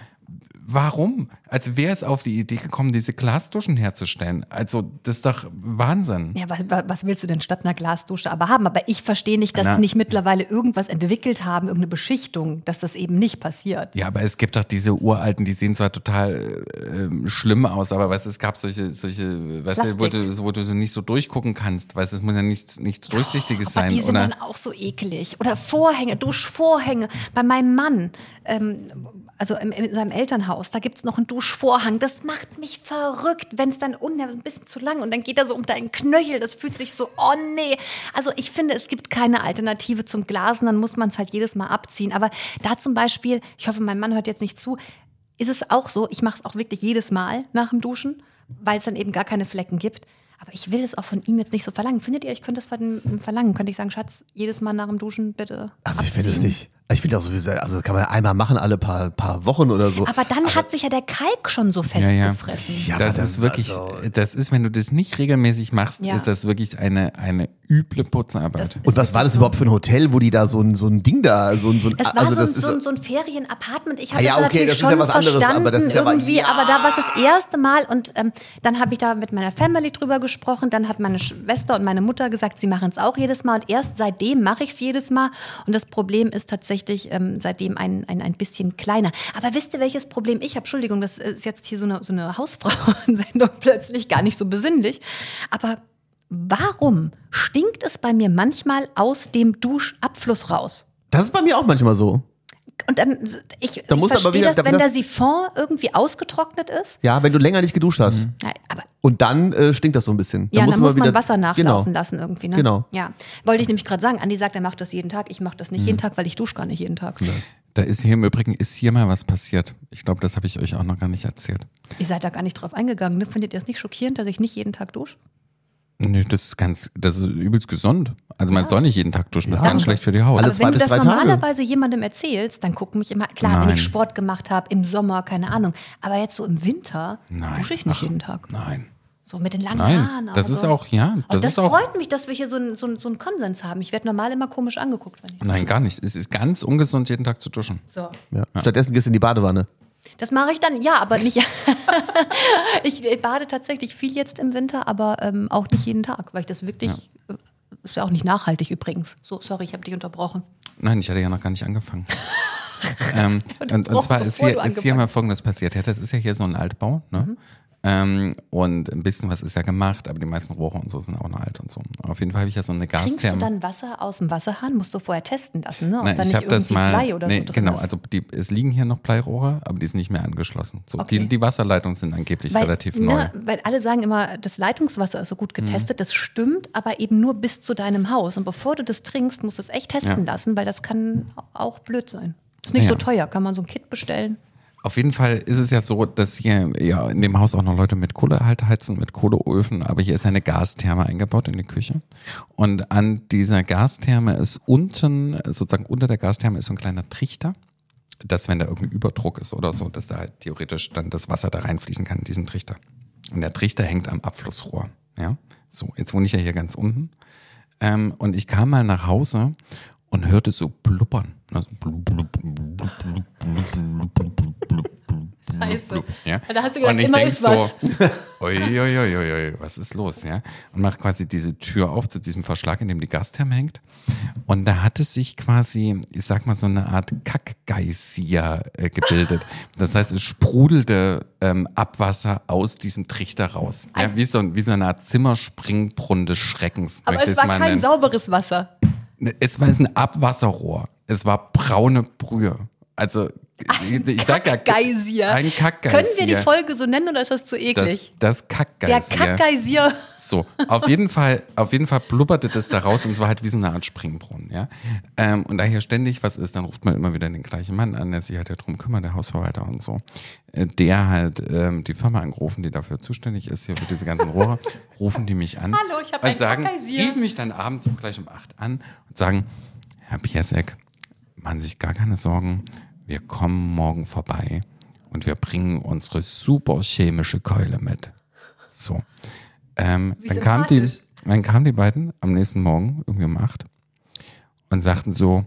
warum? Also wer ist auf die Idee gekommen, diese Glasduschen herzustellen? Also das ist doch Wahnsinn. Ja, was, was willst du denn statt einer Glasdusche aber haben? Aber ich verstehe nicht, dass Na. die nicht mittlerweile irgendwas entwickelt haben, irgendeine Beschichtung, dass das eben nicht passiert. Ja, aber es gibt doch diese uralten, die sehen zwar total äh, schlimm aus, aber weißt, es gab solche, solche, weißt du, wo du, wo du so nicht so durchgucken kannst, weißt es muss ja nichts, nichts Durchsichtiges Aber sein, die sind oder? dann auch so eklig. Oder Vorhänge, Duschvorhänge. Bei meinem Mann, ähm, also in, in seinem Elternhaus, da gibt's noch einen Duschvorhang. Das macht mich verrückt, wenn es dann unten ein bisschen zu lang und dann geht er so um deinen Knöchel. Das fühlt sich so, oh nee. Also ich finde, es gibt keine Alternative zum Glas und dann muss man es halt jedes Mal abziehen. Aber da zum Beispiel, ich hoffe, mein Mann hört jetzt nicht zu, ist es auch so, ich mache es auch wirklich jedes Mal nach dem Duschen, weil es dann eben gar keine Flecken gibt. Aber ich will es auch von ihm jetzt nicht so verlangen. Findet ihr, ich könnte das von ihm verlangen? Könnte ich sagen, Schatz, jedes Mal nach dem Duschen bitte Also ich finde es nicht. Ich finde auch sowieso, also das kann man einmal machen, alle paar, paar Wochen oder so. Aber dann hat sich ja der Kalk schon so ja. festgefressen. Ja, das aber ist dann- wirklich, also- das ist, wenn du das nicht regelmäßig machst, Ja. ist das wirklich eine, eine üble Putzarbeit. Das- Und was war das überhaupt für ein Hotel, wo die da so ein, so ein Ding da, so ein, so ein, Es war also so, das ein, ist so, ein, so ein Ferienapartment. Ich habe Ah ja, das okay, natürlich das ist ja schon was anderes, aber verstanden das ist ja aber- irgendwie, ja. aber da war es das erste Mal und ähm, dann habe ich da mit meiner Family drüber gesprochen. Dann hat meine Schwester und meine Mutter gesagt, sie machen es auch jedes Mal und erst seitdem mache ich es jedes Mal. Und das Problem ist tatsächlich ähm, seitdem ein, ein, ein bisschen kleiner. Aber wisst ihr, welches Problem ich habe? Entschuldigung, das ist jetzt hier so eine, so eine Hausfrauensendung plötzlich gar nicht so besinnlich. Aber warum stinkt es bei mir manchmal aus dem Duschabfluss raus? das ist bei mir auch manchmal so. Und dann, ich, Da ich muss aber verstehe wieder- das, wenn das- der Siphon irgendwie ausgetrocknet ist. Ja, wenn du länger nicht geduscht hast. Nein, aber Und dann äh, stinkt das so ein bisschen. ja, dann muss man wieder- Wasser nachlaufen genau. lassen irgendwie. Ne? Genau. Ja, wollte ich nämlich gerade sagen. Andi sagt, er macht das jeden Tag. Ich mache das nicht Mhm. jeden Tag, weil ich dusche gar nicht jeden Tag. Da ist hier im Übrigen, ist hier mal was passiert. Ich glaube, das habe ich euch auch noch gar nicht erzählt. Ihr seid da gar nicht drauf eingegangen. Ne? Findet ihr es nicht schockierend, dass ich nicht jeden Tag dusche? Nö, das ist ganz, das ist übelst gesund. Also man soll nicht jeden Tag duschen, das ist ganz schlecht für die Haut. Alle Aber zwei wenn du das normalerweise jemandem erzählst, dann gucken mich immer, klar, wenn Nein. ich Sport gemacht habe, im Sommer, keine Ahnung. Aber jetzt so im Winter Nein. dusche ich nicht Ach, jeden Tag. Nein. So mit den langen Nein, Haaren. das aber ist so. auch, ja, Und das, das ist auch, freut mich, dass wir hier so einen so so einen Konsens haben. Ich werde normal immer komisch angeguckt. Wenn ich nein, gar nicht. Es ist ganz ungesund, jeden Tag zu duschen. so. Ja. Stattdessen gehst du in die Badewanne. Das mache ich dann, ja, aber nicht. ich bade tatsächlich viel jetzt im Winter, aber ähm, auch nicht jeden Tag, weil ich das wirklich. äh, Ist ja auch nicht nachhaltig übrigens. So, sorry, ich habe dich unterbrochen. Nein, ich hatte ja noch gar nicht angefangen. ähm, und, und zwar ist hier, ist hier mal Folgendes passiert. Ja, das ist ja hier so ein Altbau, ne? Mhm. Ähm, und ein bisschen was ist ja gemacht, aber die meisten Rohre und so sind auch noch alt und so. Auf jeden Fall habe ich ja so eine Trinkst du Gastherme. dann Wasser aus dem Wasserhahn? Musst du vorher testen lassen, ne? Ob Na, da ich nicht irgendwie mal. Blei oder nee, so drin genau, ist. also die, es liegen hier noch Bleirohre, aber die sind nicht mehr angeschlossen. So, Okay. die, die Wasserleitungen sind angeblich weil, relativ neu. ne, weil alle sagen immer, das Leitungswasser ist so gut getestet. Das stimmt, aber eben nur bis zu deinem Haus. Und bevor du das trinkst, musst du es echt testen Ja. lassen, weil das kann auch blöd sein. Ist nicht Ja. so teuer. Kann man so ein Kit bestellen? Auf jeden Fall ist es ja so, dass hier ja in dem Haus auch noch Leute mit Kohle halt heizen, mit Kohleöfen, aber hier ist eine Gastherme eingebaut in die Küche. Und an dieser Gastherme ist unten, sozusagen unter der Gastherme ist so ein kleiner Trichter, dass wenn da irgendein Überdruck ist oder so, dass da halt theoretisch dann das Wasser da reinfließen kann in diesen Trichter. Und der Trichter hängt am Abflussrohr. Ja, so, jetzt wohne ich ja hier ganz unten. Ähm, und ich kam mal nach Hause und hörte so blubbern. Scheiße. Ja? Da hast du gedacht, und ich immer ist was. Oi, oi, oi, oi, was ist los? Ja? Und macht quasi diese Tür auf zu diesem Verschlag, in dem die Gastherme hängt. Und da hatte sich quasi, ich sag mal, so eine Art Kackgeisia äh, gebildet. Das heißt, es sprudelte ähm, Abwasser aus diesem Trichter raus. Ja? Wie, so, wie so eine Art Zimmerspringbrunnen des Schreckens. Aber es war kein nennen. sauberes Wasser. Es war ein Abwasserrohr. Es war braune Brühe. Also, ich sag ja, Geisier. ein Kackgeisier. Können wir die Folge so nennen oder ist das zu das, eklig? das Der Kackgeisier. Kackgeisier. So, auf jeden Fall, auf jeden Fall blubberte das da raus und es war halt wie so eine Art Springbrunnen, ja. Ähm, und da hier ständig was ist, dann ruft man immer wieder den gleichen Mann an, der sich halt darum kümmert, der Hausverwalter und so. Äh, Der halt ähm, die Firma angerufen, die dafür zuständig ist, hier für diese ganzen Rohre, rufen die mich an Hallo, ich hab und ein sagen, Kackgeisier. riefen mich dann abends um gleich um acht an und sagen, Herr Piesek, machen Sie sich gar keine Sorgen, wir kommen morgen vorbei und wir bringen unsere super chemische Keule mit. So. Ähm, dann, kam die, dann kamen die beiden am nächsten Morgen, irgendwie um acht, und sagten so,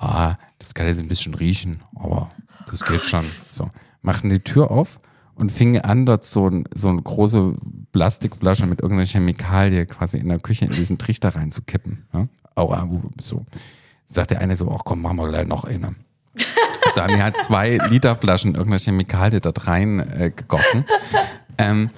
ja, das kann jetzt ein bisschen riechen, aber das geht schon. So, machten die Tür auf und fingen an, dort so, ein, so eine große Plastikflasche mit irgendeiner Chemikalie quasi in der Küche in diesen Trichter reinzukippen. Auch äh, so. Sagt der eine so, ach komm, machen wir gleich noch eine. So haben die halt zwei Liter Flaschen irgendeiner Chemikalie dort rein äh, gegossen. Ähm,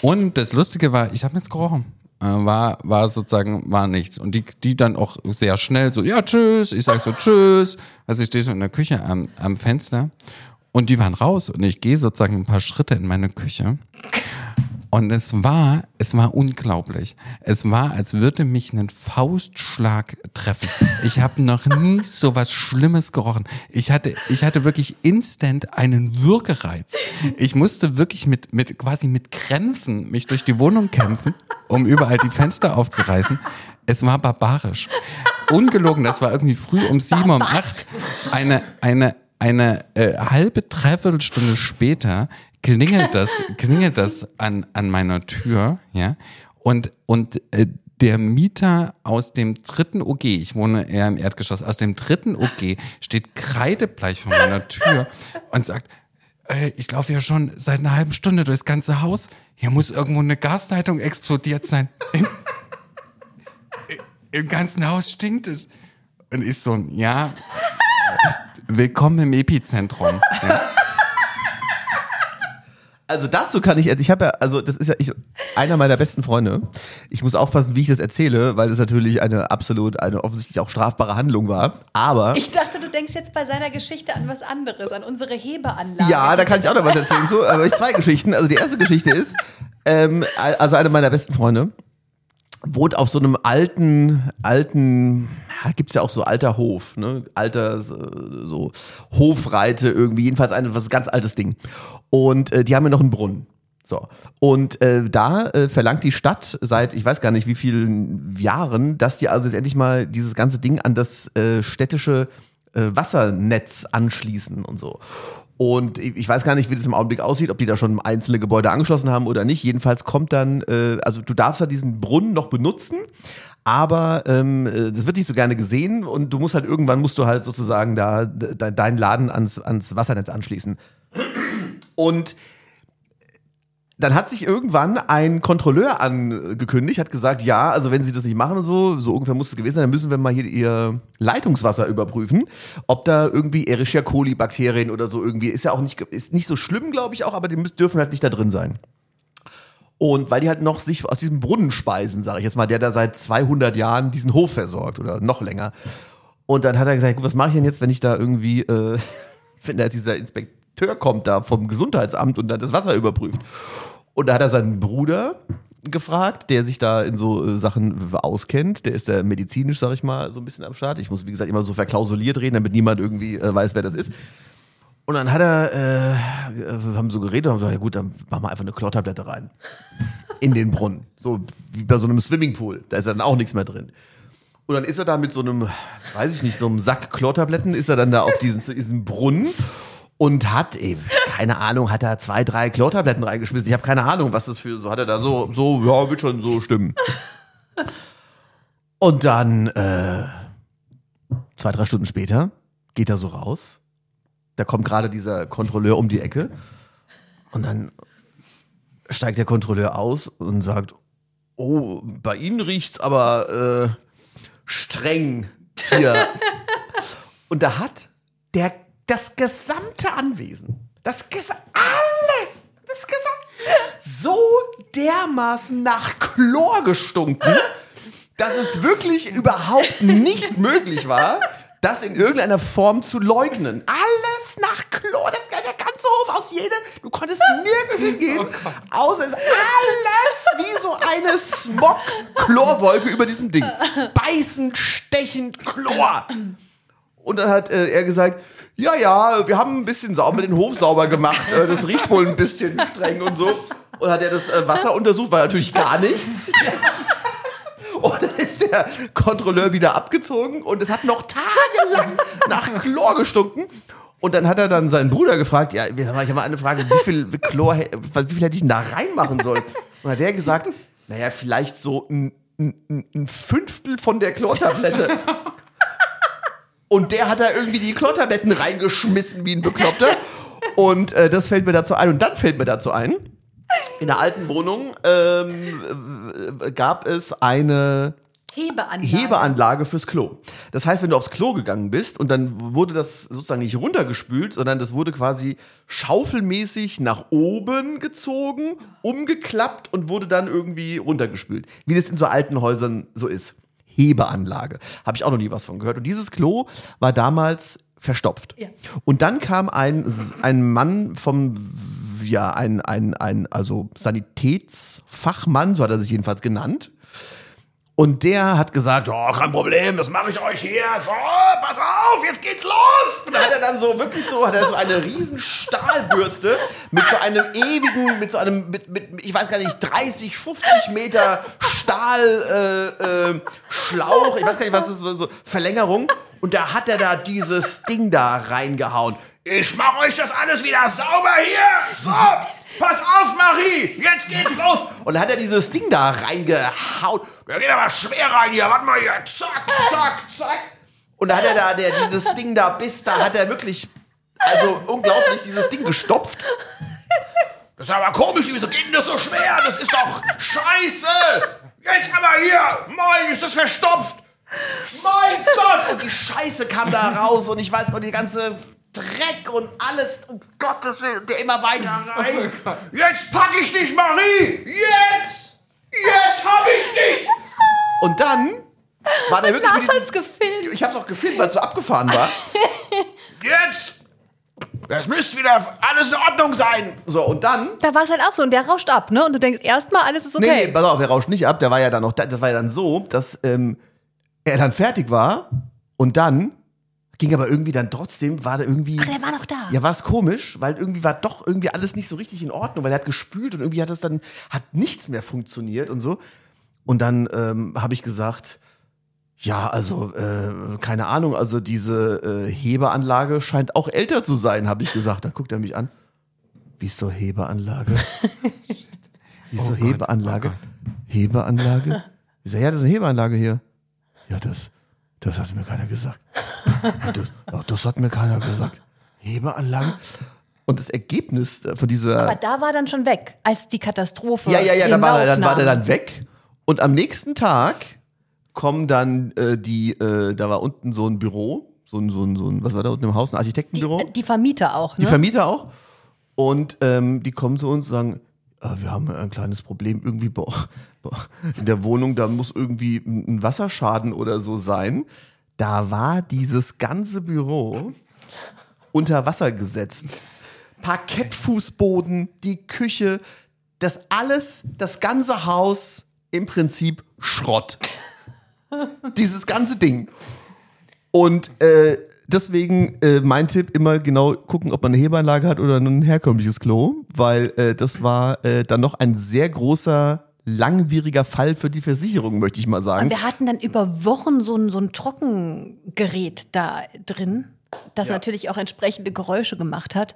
und das Lustige war, ich habe nichts gerochen. Äh, war, war sozusagen, war nichts. Und die, die dann auch sehr schnell so, ja, tschüss. Ich sag so, tschüss. Also ich stehe so in der Küche am, am Fenster. Und die waren raus. Und ich gehe sozusagen ein paar Schritte in meine Küche. Und es war, es war unglaublich. Es war, als würde mich ein Faustschlag treffen. Ich habe noch nie so was Schlimmes gerochen. Ich hatte, ich hatte wirklich instant einen Würgereiz. Ich musste wirklich mit, mit, quasi mit Krämpfen mich durch die Wohnung kämpfen, um überall die Fenster aufzureißen. Es war barbarisch. Ungelogen, das war irgendwie früh um sieben, um acht. Eine, eine, eine äh, halbe, dreiviertel Stunde später klingelt das, klingelt das an, an meiner Tür, ja, und, und äh, der Mieter aus dem dritten OG, ich wohne eher im Erdgeschoss, aus dem dritten OG steht kreidebleich vor meiner Tür und sagt, äh, ich laufe ja schon seit einer halben Stunde durchs ganze Haus. Hier muss irgendwo eine Gasleitung explodiert sein. Im, im ganzen Haus stinkt es. Und ich so, ja, willkommen im Epizentrum. Ja. Also dazu kann ich, also ich habe ja, also das ist ja ich, einer meiner besten Freunde. Ich muss aufpassen, wie ich das erzähle, weil das natürlich eine absolut, eine offensichtlich auch strafbare Handlung war. Aber Ich dachte, du denkst jetzt bei seiner Geschichte an was anderes, an unsere Hebeanlage. ja, da kann ich auch noch was erzählen zu. Aber ich zwei Geschichten. Also die erste Geschichte ist, ähm, also einer meiner besten Freunde wohnt auf so einem alten, alten, ja, gibt's ja auch so alter Hof, ne? Alter, so, Hofreite irgendwie, jedenfalls ein was ganz altes Ding. Und äh, die haben ja noch einen Brunnen. So. Und äh, da äh, verlangt die Stadt seit, ich weiß gar nicht wie vielen Jahren, dass die also jetzt endlich mal dieses ganze Ding an das äh, städtische äh, Wassernetz anschließen und so. Und ich ich weiß gar nicht, wie das im Augenblick aussieht, ob die da schon einzelne Gebäude angeschlossen haben oder nicht. Jedenfalls kommt dann, äh, also du darfst ja diesen Brunnen noch benutzen, aber ähm, äh, das wird nicht so gerne gesehen und du musst halt irgendwann musst du halt sozusagen da de, deinen Laden ans, ans Wassernetz anschließen. Und dann hat sich irgendwann ein Kontrolleur angekündigt, hat gesagt, ja, also wenn Sie das nicht machen und so, so ungefähr muss es gewesen sein, dann müssen wir mal hier Ihr Leitungswasser überprüfen, ob da irgendwie Escherichia coli Bakterien oder so irgendwie, ist ja auch nicht, ist nicht so schlimm, glaube ich auch, aber die dürfen halt nicht da drin sein. Und weil die halt noch sich aus diesem Brunnen speisen, sage ich jetzt mal, der da seit 200 Jahren diesen Hof versorgt oder noch länger. Und dann hat er gesagt, gut, was mache ich denn jetzt, wenn ich da irgendwie, äh, wenn da jetzt dieser Inspekteur kommt da vom Gesundheitsamt und dann das Wasser überprüft. Und da hat er seinen Bruder gefragt, der sich da in so äh, Sachen auskennt. Der ist da medizinisch, sag ich mal, so ein bisschen am Start. Ich muss, wie gesagt, immer so verklausuliert reden, damit niemand irgendwie äh, weiß, wer das ist. Und dann hat er, äh, wir haben so geredet und haben gesagt, ja gut, dann machen wir einfach eine Chlortablette rein. In den Brunnen. So wie bei so einem Swimmingpool. Da ist dann auch nichts mehr drin. Und dann ist er da mit so einem, weiß ich nicht, so einem Sack Chlortabletten, ist er dann da auf diesen, zu diesem Brunnen und hat, ey, keine Ahnung, hat er zwei, drei Chlortabletten reingeschmissen. Ich habe keine Ahnung, was das für so, hat er da so, so, ja, wird schon so stimmen. Und dann, äh, zwei, drei Stunden später, geht er so raus da kommt gerade dieser Kontrolleur um die Ecke und dann steigt der Kontrolleur aus und sagt, oh, bei Ihnen riecht's aber äh, streng hier. und da hat der das gesamte Anwesen, das gesa alles, das gesamte, so dermaßen nach Chlor gestunken, dass es wirklich überhaupt nicht möglich war, das in irgendeiner Form zu leugnen. Alles nach Chlor, das der ganze Hof aus jeder, du konntest nirgends hingehen, außer es alles wie so eine Smog-Chlorwolke über diesem Ding. Beißend, stechend Chlor. Und dann hat äh, er gesagt, ja, ja, wir haben ein bisschen sauber, den Hof sauber gemacht. Äh, das riecht wohl ein bisschen streng und so. Und hat er das äh, Wasser untersucht, war natürlich gar nichts. Ist der Kontrolleur wieder abgezogen und es hat noch tagelang nach Chlor gestunken. Und dann hat er dann seinen Bruder gefragt, ja, ich habe mal eine Frage, wie viel Chlor, wie viel hätte ich denn da reinmachen sollen? Und hat der gesagt, naja, vielleicht so ein, ein, ein Fünftel von der Chlortablette. Und der hat da irgendwie die Chlortabletten reingeschmissen wie ein Bekloppter. Und äh, das fällt mir dazu ein. Und dann fällt mir dazu ein, in der alten Wohnung ähm, äh, gab es eine Hebeanlage. Hebeanlage fürs Klo. Das heißt, wenn du aufs Klo gegangen bist und dann wurde das sozusagen nicht runtergespült, sondern das wurde quasi schaufelmäßig nach oben gezogen, umgeklappt und wurde dann irgendwie runtergespült. Wie das in so alten Häusern so ist. Hebeanlage. Habe ich auch noch nie was von gehört. Und dieses Klo war damals verstopft. Ja. Und dann kam ein, ein Mann vom, ja, ein, ein, ein, also Sanitätsfachmann, so hat er sich jedenfalls genannt. Und der hat gesagt, oh, kein Problem, das mache ich euch hier. So, pass auf, jetzt geht's los. Und da hat er dann so wirklich so, hat er so eine riesen Stahlbürste mit so einem ewigen, mit so einem, mit, mit ich weiß gar nicht, 30, 50 Meter Stahlschlauch, äh, äh, ich weiß gar nicht, was ist, so, so Verlängerung. Und da hat er da dieses Ding da reingehauen. Ich mache euch das alles wieder sauber hier. So, pass auf, Marie, jetzt geht's los. Und dann hat er dieses Ding da reingehauen. Der geht aber schwer rein hier. Warte mal hier. Zack, zack, zack. Und da hat er da, der dieses Ding da bis da, hat er wirklich, also unglaublich, dieses Ding gestopft. Das ist aber komisch, wieso geht denn das so schwer? Das ist doch scheiße. Jetzt aber hier. Moin, ist das verstopft. Mein Gott! Und die Scheiße kam da raus und ich weiß, und die ganze Dreck und alles, um Gottes Willen, der immer weiter rein. Jetzt pack ich dich, Marie! Jetzt! Jetzt hab ich dich! Und dann war der wirklich. diesem- hat's gefilmt. ich hab's auch gefilmt, weil es so abgefahren war. Jetzt! Das müsste wieder alles in Ordnung sein. So, und dann. Da war es halt auch so und der rauscht ab, ne? Und du denkst erstmal, alles ist okay. Nee, nee, pass auf, der rauscht nicht ab. Der war ja dann noch, das war ja dann so, dass ähm, er dann fertig war und dann ging aber irgendwie dann trotzdem, war da irgendwie. Ach, der war noch da. Ja, war es komisch, weil irgendwie war doch irgendwie alles nicht so richtig in Ordnung, weil er hat gespült und irgendwie hat es dann, hat nichts mehr funktioniert und so. Und dann ähm, habe ich gesagt, ja, also, äh, keine Ahnung, also diese äh, Hebeanlage scheint auch älter zu sein, habe ich gesagt. Dann guckt er mich an. Wieso Hebeanlage? Wieso Oh Gott, Hebeanlage? oh Gott. Hebeanlage? Ich sag, ja, das ist eine Hebeanlage hier. Ja, das, das hat mir keiner gesagt. Das, ach, das hat mir keiner gesagt. Hebeanlagen? Und das Ergebnis von dieser. Aber da war dann schon weg, als die Katastrophe. Ja, ja, ja, den dann war, er, dann war der dann weg. Und am nächsten Tag kommen dann äh, die, äh, da war unten so ein Büro, so ein, so ein, so ein, was war da unten im Haus, ein Architektenbüro? Die, die Vermieter auch, ne? Die Vermieter auch. Und ähm, die kommen zu uns und sagen, "Ah, wir haben ein kleines Problem irgendwie bei, in der Wohnung, da muss irgendwie ein Wasserschaden oder so sein. Da war dieses ganze Büro unter Wasser gesetzt. Parkettfußboden, die Küche, das alles, das ganze Haus im Prinzip Schrott. Dieses ganze Ding. Und äh, deswegen äh, mein Tipp immer genau gucken, ob man eine Hebeanlage hat oder ein herkömmliches Klo, weil äh, das war äh, dann noch ein sehr großer, langwieriger Fall für die Versicherung, möchte ich mal sagen. Und wir hatten dann über Wochen so ein, so ein Trockengerät da drin, das Ja. natürlich auch entsprechende Geräusche gemacht hat.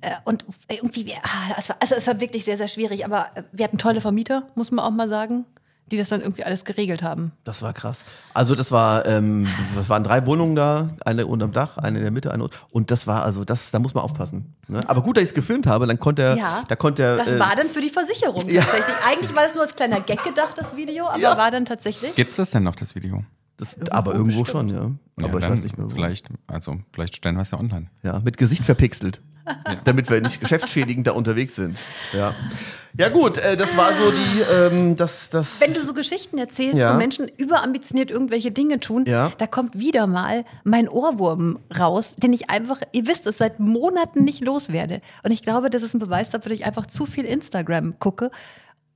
Äh, Und irgendwie, ah, also es war wirklich sehr, sehr schwierig. Aber wir hatten tolle Vermieter, muss man auch mal sagen. Die das dann irgendwie alles geregelt haben. Das war krass. Also das war, ähm, das waren drei Wohnungen da, eine unterm Dach, eine in der Mitte, eine unten. Und das war also, das, da muss man aufpassen. Ne? Aber gut, dass ich es gefilmt habe, dann konnte er, Ja, da konnte er. Das äh, war dann für die Versicherung Ja. tatsächlich. Eigentlich war das nur als kleiner Gag gedacht, das Video, aber Ja. war dann tatsächlich. Gibt's das denn noch, das Video? das, aber irgendwo bestimmt. schon, ja. Ja, Aber ich weiß nicht mehr. Wo. Vielleicht, also, vielleicht stellen wir es ja online. Ja, mit Gesicht verpixelt. Damit wir nicht geschäftsschädigend da unterwegs sind. Ja. Ja, gut, äh, das war so die, ähm, das, das. Wenn du so Geschichten erzählst, Ja. wo Menschen überambitioniert irgendwelche Dinge tun, Ja. da kommt wieder mal mein Ohrwurm raus, den ich einfach, ihr wisst es, seit Monaten nicht loswerde. Und ich glaube, das ist ein Beweis dafür, dass ich einfach zu viel Instagram gucke.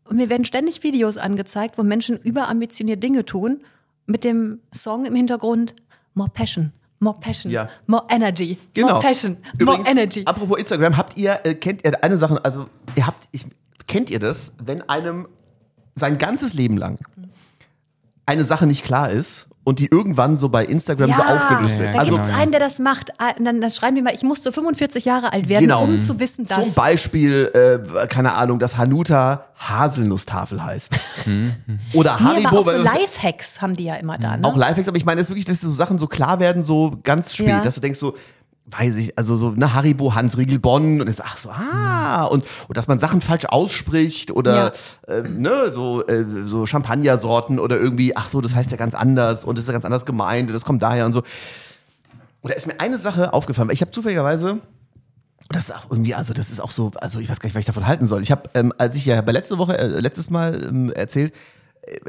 Und mir werden ständig Videos angezeigt, wo Menschen überambitioniert Dinge tun, mit dem Song im Hintergrund More Passion, More Passion, Ja. More Energy, Genau. More Passion, Übrigens, More Energy. Apropos Instagram, habt ihr, äh, kennt ihr eine Sache, also ihr habt, ich, kennt ihr das, wenn einem sein ganzes Leben lang eine Sache nicht klar ist und die irgendwann so bei Instagram so aufgelöst wird? ja, Da also, gibt es einen, der das macht. Ah, und Dann, dann schreiben die mal, ich musste 45 Jahre alt werden, Genau. um zu wissen, Zum dass. Beispiel, äh, keine Ahnung, dass Hanuta Haselnusstafel heißt. Oder Nee, Haribo. aber auch so Lifehacks haben die ja immer da. Ne? Auch Lifehacks, aber ich meine, es ist wirklich, dass so Sachen so klar werden, so ganz spät, Ja. dass du denkst so, weiß ich, also so, ne, Haribo, Hans Riegel Bonn und so, ach so, ah, und, und dass man Sachen falsch ausspricht oder, ähm, ne, so, äh, so Champagnersorten oder irgendwie, ach so, das heißt ja ganz anders und das ist ja ganz anders gemeint und das kommt daher und so. Und da ist mir eine Sache aufgefallen, weil ich habe zufälligerweise, und das ist auch irgendwie, also das ist auch so, also ich weiß gar nicht, was ich davon halten soll. Ich habe, ähm, als ich ja bei letzte Woche, äh, letztes Mal ähm, erzählt, äh,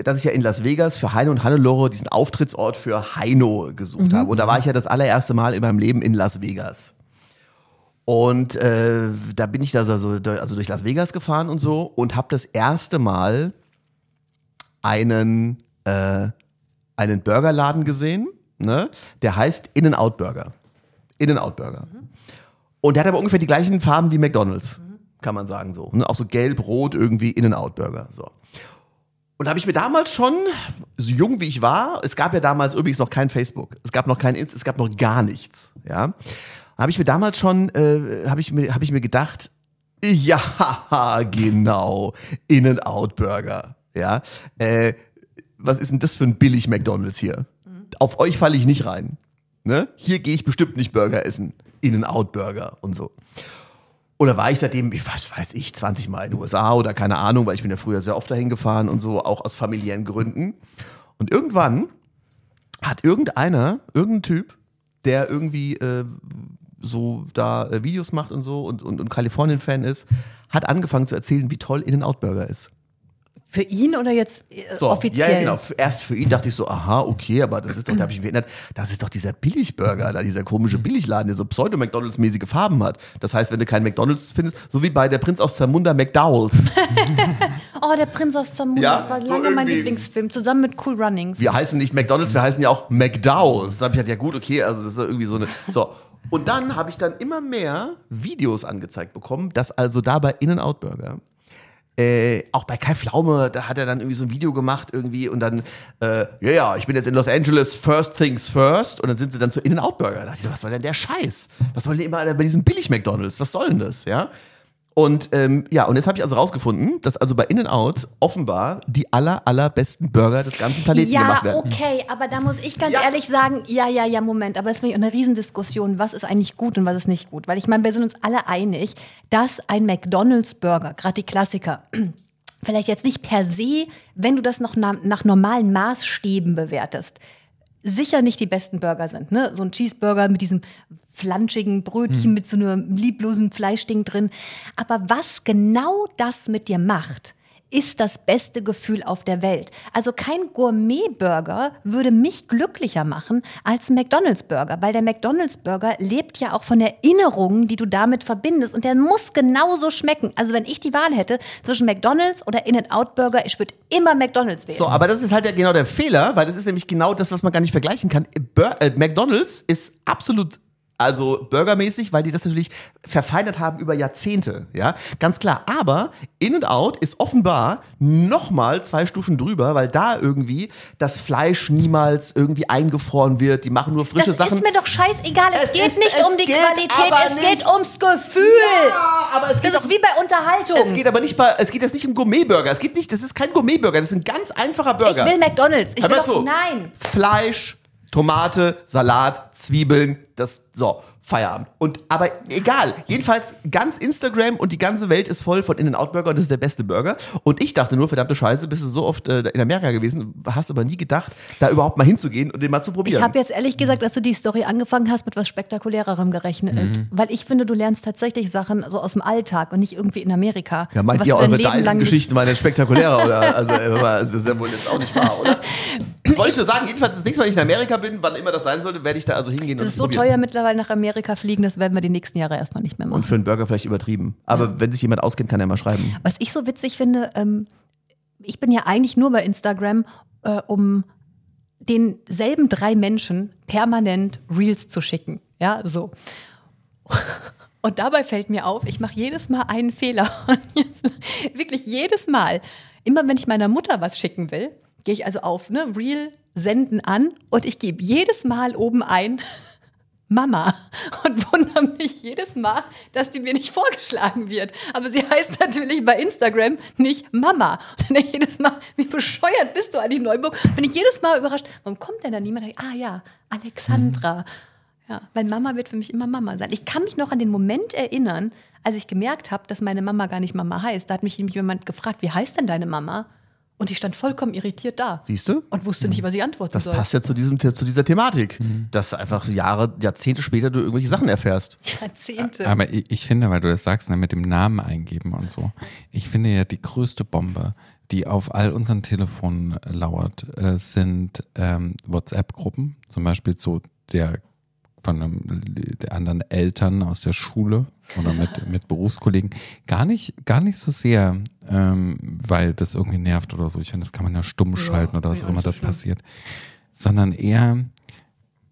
dass ich ja in Las Vegas für Heino und Hannelore diesen Auftrittsort für Heino gesucht habe. Und da war ich ja das allererste Mal in meinem Leben in Las Vegas. Und äh, da bin ich da so, also durch Las Vegas gefahren und so und habe das erste Mal einen, äh, einen Burgerladen gesehen, ne? der heißt In-N-Out Burger. In-N-Out Burger. Und der hat aber ungefähr die gleichen Farben wie McDonalds, kann man sagen so. Ne? Auch so gelb, rot irgendwie In-N-Out Burger. So. Und habe ich mir damals schon, so jung wie ich war, es gab ja damals übrigens noch kein Facebook, es gab noch kein Inst, es gab noch gar nichts, ja. Habe ich mir damals schon, äh, habe ich mir, habe ich mir gedacht, ja, genau, In-N-Out Burger, ja. Äh, was ist denn das für ein billig McDonalds hier? Auf euch falle ich nicht rein. Ne? Hier gehe ich bestimmt nicht Burger essen. In-N-Out Burger und so. Oder war ich seitdem, ich was weiß ich, 20 Mal in den USA oder keine Ahnung, weil ich bin ja früher sehr oft dahin gefahren und so, auch aus familiären Gründen. Und irgendwann hat irgendeiner, irgendein Typ, der irgendwie äh, so da äh, Videos macht und so und, und, und Kalifornien-Fan ist, hat angefangen zu erzählen, wie toll In-N-Out Burger ist. Für ihn oder jetzt äh, So, offiziell? Ja, genau. Erst für ihn dachte ich so, aha, okay, aber das ist doch, da habe ich mich erinnert, das ist doch dieser Billigburger, da dieser komische Billigladen, der so Pseudo-McDonalds-mäßige Farben hat. Das heißt, wenn du keinen McDonalds findest, so wie bei der Prinz aus Zamunda McDowells. Oh, der Prinz aus Zamunda, Ja, das war so lange mein Lieblingsfilm, zusammen mit Cool Runnings. Wir heißen nicht McDonalds, wir heißen ja auch McDowells. Da habe ich gedacht, ja gut, okay, also das ist irgendwie so eine. So. Und dann habe ich dann immer mehr Videos angezeigt bekommen, dass also da bei In-N-Out Burger äh, auch bei Kai Pflaume, da hat er dann irgendwie so ein Video gemacht irgendwie und dann, äh, ja, ja, ich bin jetzt in Los Angeles, first things first und dann sind sie dann zu In-N-Out Burger. Da dachte ich so, was soll denn der Scheiß? Was wollen die immer bei diesen Billig-McDonalds? Was soll denn das, ja? Und ähm, ja, und jetzt habe ich also rausgefunden, dass also bei In-N-Out offenbar die aller, allerbesten Burger des ganzen Planeten Ja, gemacht werden. okay, aber da muss ich ganz Ja. ehrlich sagen, ja, ja, ja, Moment, aber es ist eine Riesendiskussion, was ist eigentlich gut und was ist nicht gut. Weil ich meine, wir sind uns alle einig, dass ein McDonalds-Burger, gerade die Klassiker, vielleicht jetzt nicht per se, wenn du das noch na, nach normalen Maßstäben bewertest, sicher nicht die besten Burger sind. Ne? So ein Cheeseburger mit diesem flanschigen Brötchen mit so einem lieblosen Fleischding drin. Aber was genau das mit dir macht, ist das beste Gefühl auf der Welt. Also kein Gourmet-Burger würde mich glücklicher machen als ein McDonalds-Burger, weil der McDonalds-Burger lebt ja auch von Erinnerungen, die du damit verbindest und der muss genauso schmecken. Also wenn ich die Wahl hätte zwischen McDonalds oder In-N-Out-Burger, ich würde immer McDonalds wählen. So, aber das ist halt ja genau der Fehler, weil das ist nämlich genau das, was man gar nicht vergleichen kann. Bur äh, McDonalds ist absolut Also burgermäßig, weil die das natürlich verfeinert haben über Jahrzehnte, ja, ganz klar. Aber In-N-Out ist offenbar nochmal zwei Stufen drüber, weil da irgendwie das Fleisch niemals irgendwie eingefroren wird. Die machen nur frische Das Sachen. ist mir doch scheißegal. Es, Es geht ist- nicht es um die Qualität, es nicht- geht ums Gefühl. Ja, aber es geht das ist wie bei Unterhaltung. es geht aber nicht bei, es geht jetzt nicht um Gourmet-Burger. Es geht nicht, das ist kein Gourmet-Burger, das ist ein ganz einfacher Burger. ich will McDonalds. Ich Hör will doch, zu. nein. Fleisch, Tomate, Salat, Zwiebeln, das so Feierabend. Und aber egal, jedenfalls ganz Instagram und die ganze Welt ist voll von In-N-Out Burger und das ist der beste Burger. Und ich dachte nur, verdammte Scheiße, bist du so oft äh, in Amerika gewesen, hast aber nie gedacht, da überhaupt mal hinzugehen und den mal zu probieren. Ich habe jetzt ehrlich gesagt, dass du die Story angefangen hast mit was spektakulärerem gerechnet. Mhm. Weil ich finde, du lernst tatsächlich Sachen so aus dem Alltag und nicht irgendwie in Amerika. ja, meint was ihr, eure Leben lang nicht- Dyson-Geschichten waren jetzt spektakulärer? oder? Also, das ist ja wohl jetzt auch nicht wahr, oder? Das wollte ich nur sagen. Jedenfalls, das nächste Mal, wenn ich in Amerika bin, wann immer das sein sollte, werde ich da also hingehen und Es es ist so probieren. teuer mittlerweile nach Amerika fliegen, das werden wir die nächsten Jahre erstmal nicht mehr machen. Und für einen Burger vielleicht übertrieben. Aber wenn sich jemand auskennt, kann er mal schreiben. Was ich so witzig finde, ähm, ich bin ja eigentlich nur bei Instagram, äh, um denselben drei Menschen permanent Reels zu schicken. Ja, so. Und dabei fällt mir auf, ich mache jedes Mal einen Fehler. Und Wirklich jedes Mal. Immer wenn ich meiner Mutter was schicken will, gehe ich also auf ne, Reel senden an und ich gebe jedes Mal oben ein Mama und wundere mich jedes Mal, dass die mir nicht vorgeschlagen wird. Aber sie heißt natürlich bei Instagram nicht Mama. Und dann denke ich jedes Mal, wie bescheuert bist du eigentlich Neuburg? Bin ich jedes Mal überrascht, warum kommt denn da niemand? Ich, ah ja, Alexandra. Ja, weil Mama wird für mich immer Mama sein. Ich kann mich noch an den Moment erinnern, als ich gemerkt habe, dass meine Mama gar nicht Mama heißt. Da hat mich nämlich jemand gefragt, wie heißt denn deine Mama? Und ich stand vollkommen irritiert da. Siehst du? Und wusste nicht, was ich antworten Das soll. passt ja zu, diesem, zu dieser Thematik, dass einfach Jahre, Jahrzehnte später du irgendwelche Sachen erfährst. Jahrzehnte. Aber ich, ich finde, weil du das sagst, ne, mit dem Namen eingeben und so, ich finde ja die größte Bombe, die auf all unseren Telefonen lauert, äh, sind ähm, WhatsApp-Gruppen, zum Beispiel so der von einem, der anderen Eltern aus der Schule oder mit, mit Berufskollegen. Gar nicht, gar nicht so sehr, ähm, weil das irgendwie nervt oder so. Ich finde, das kann man ja stumm schalten oder was auch immer dort passiert. Sondern eher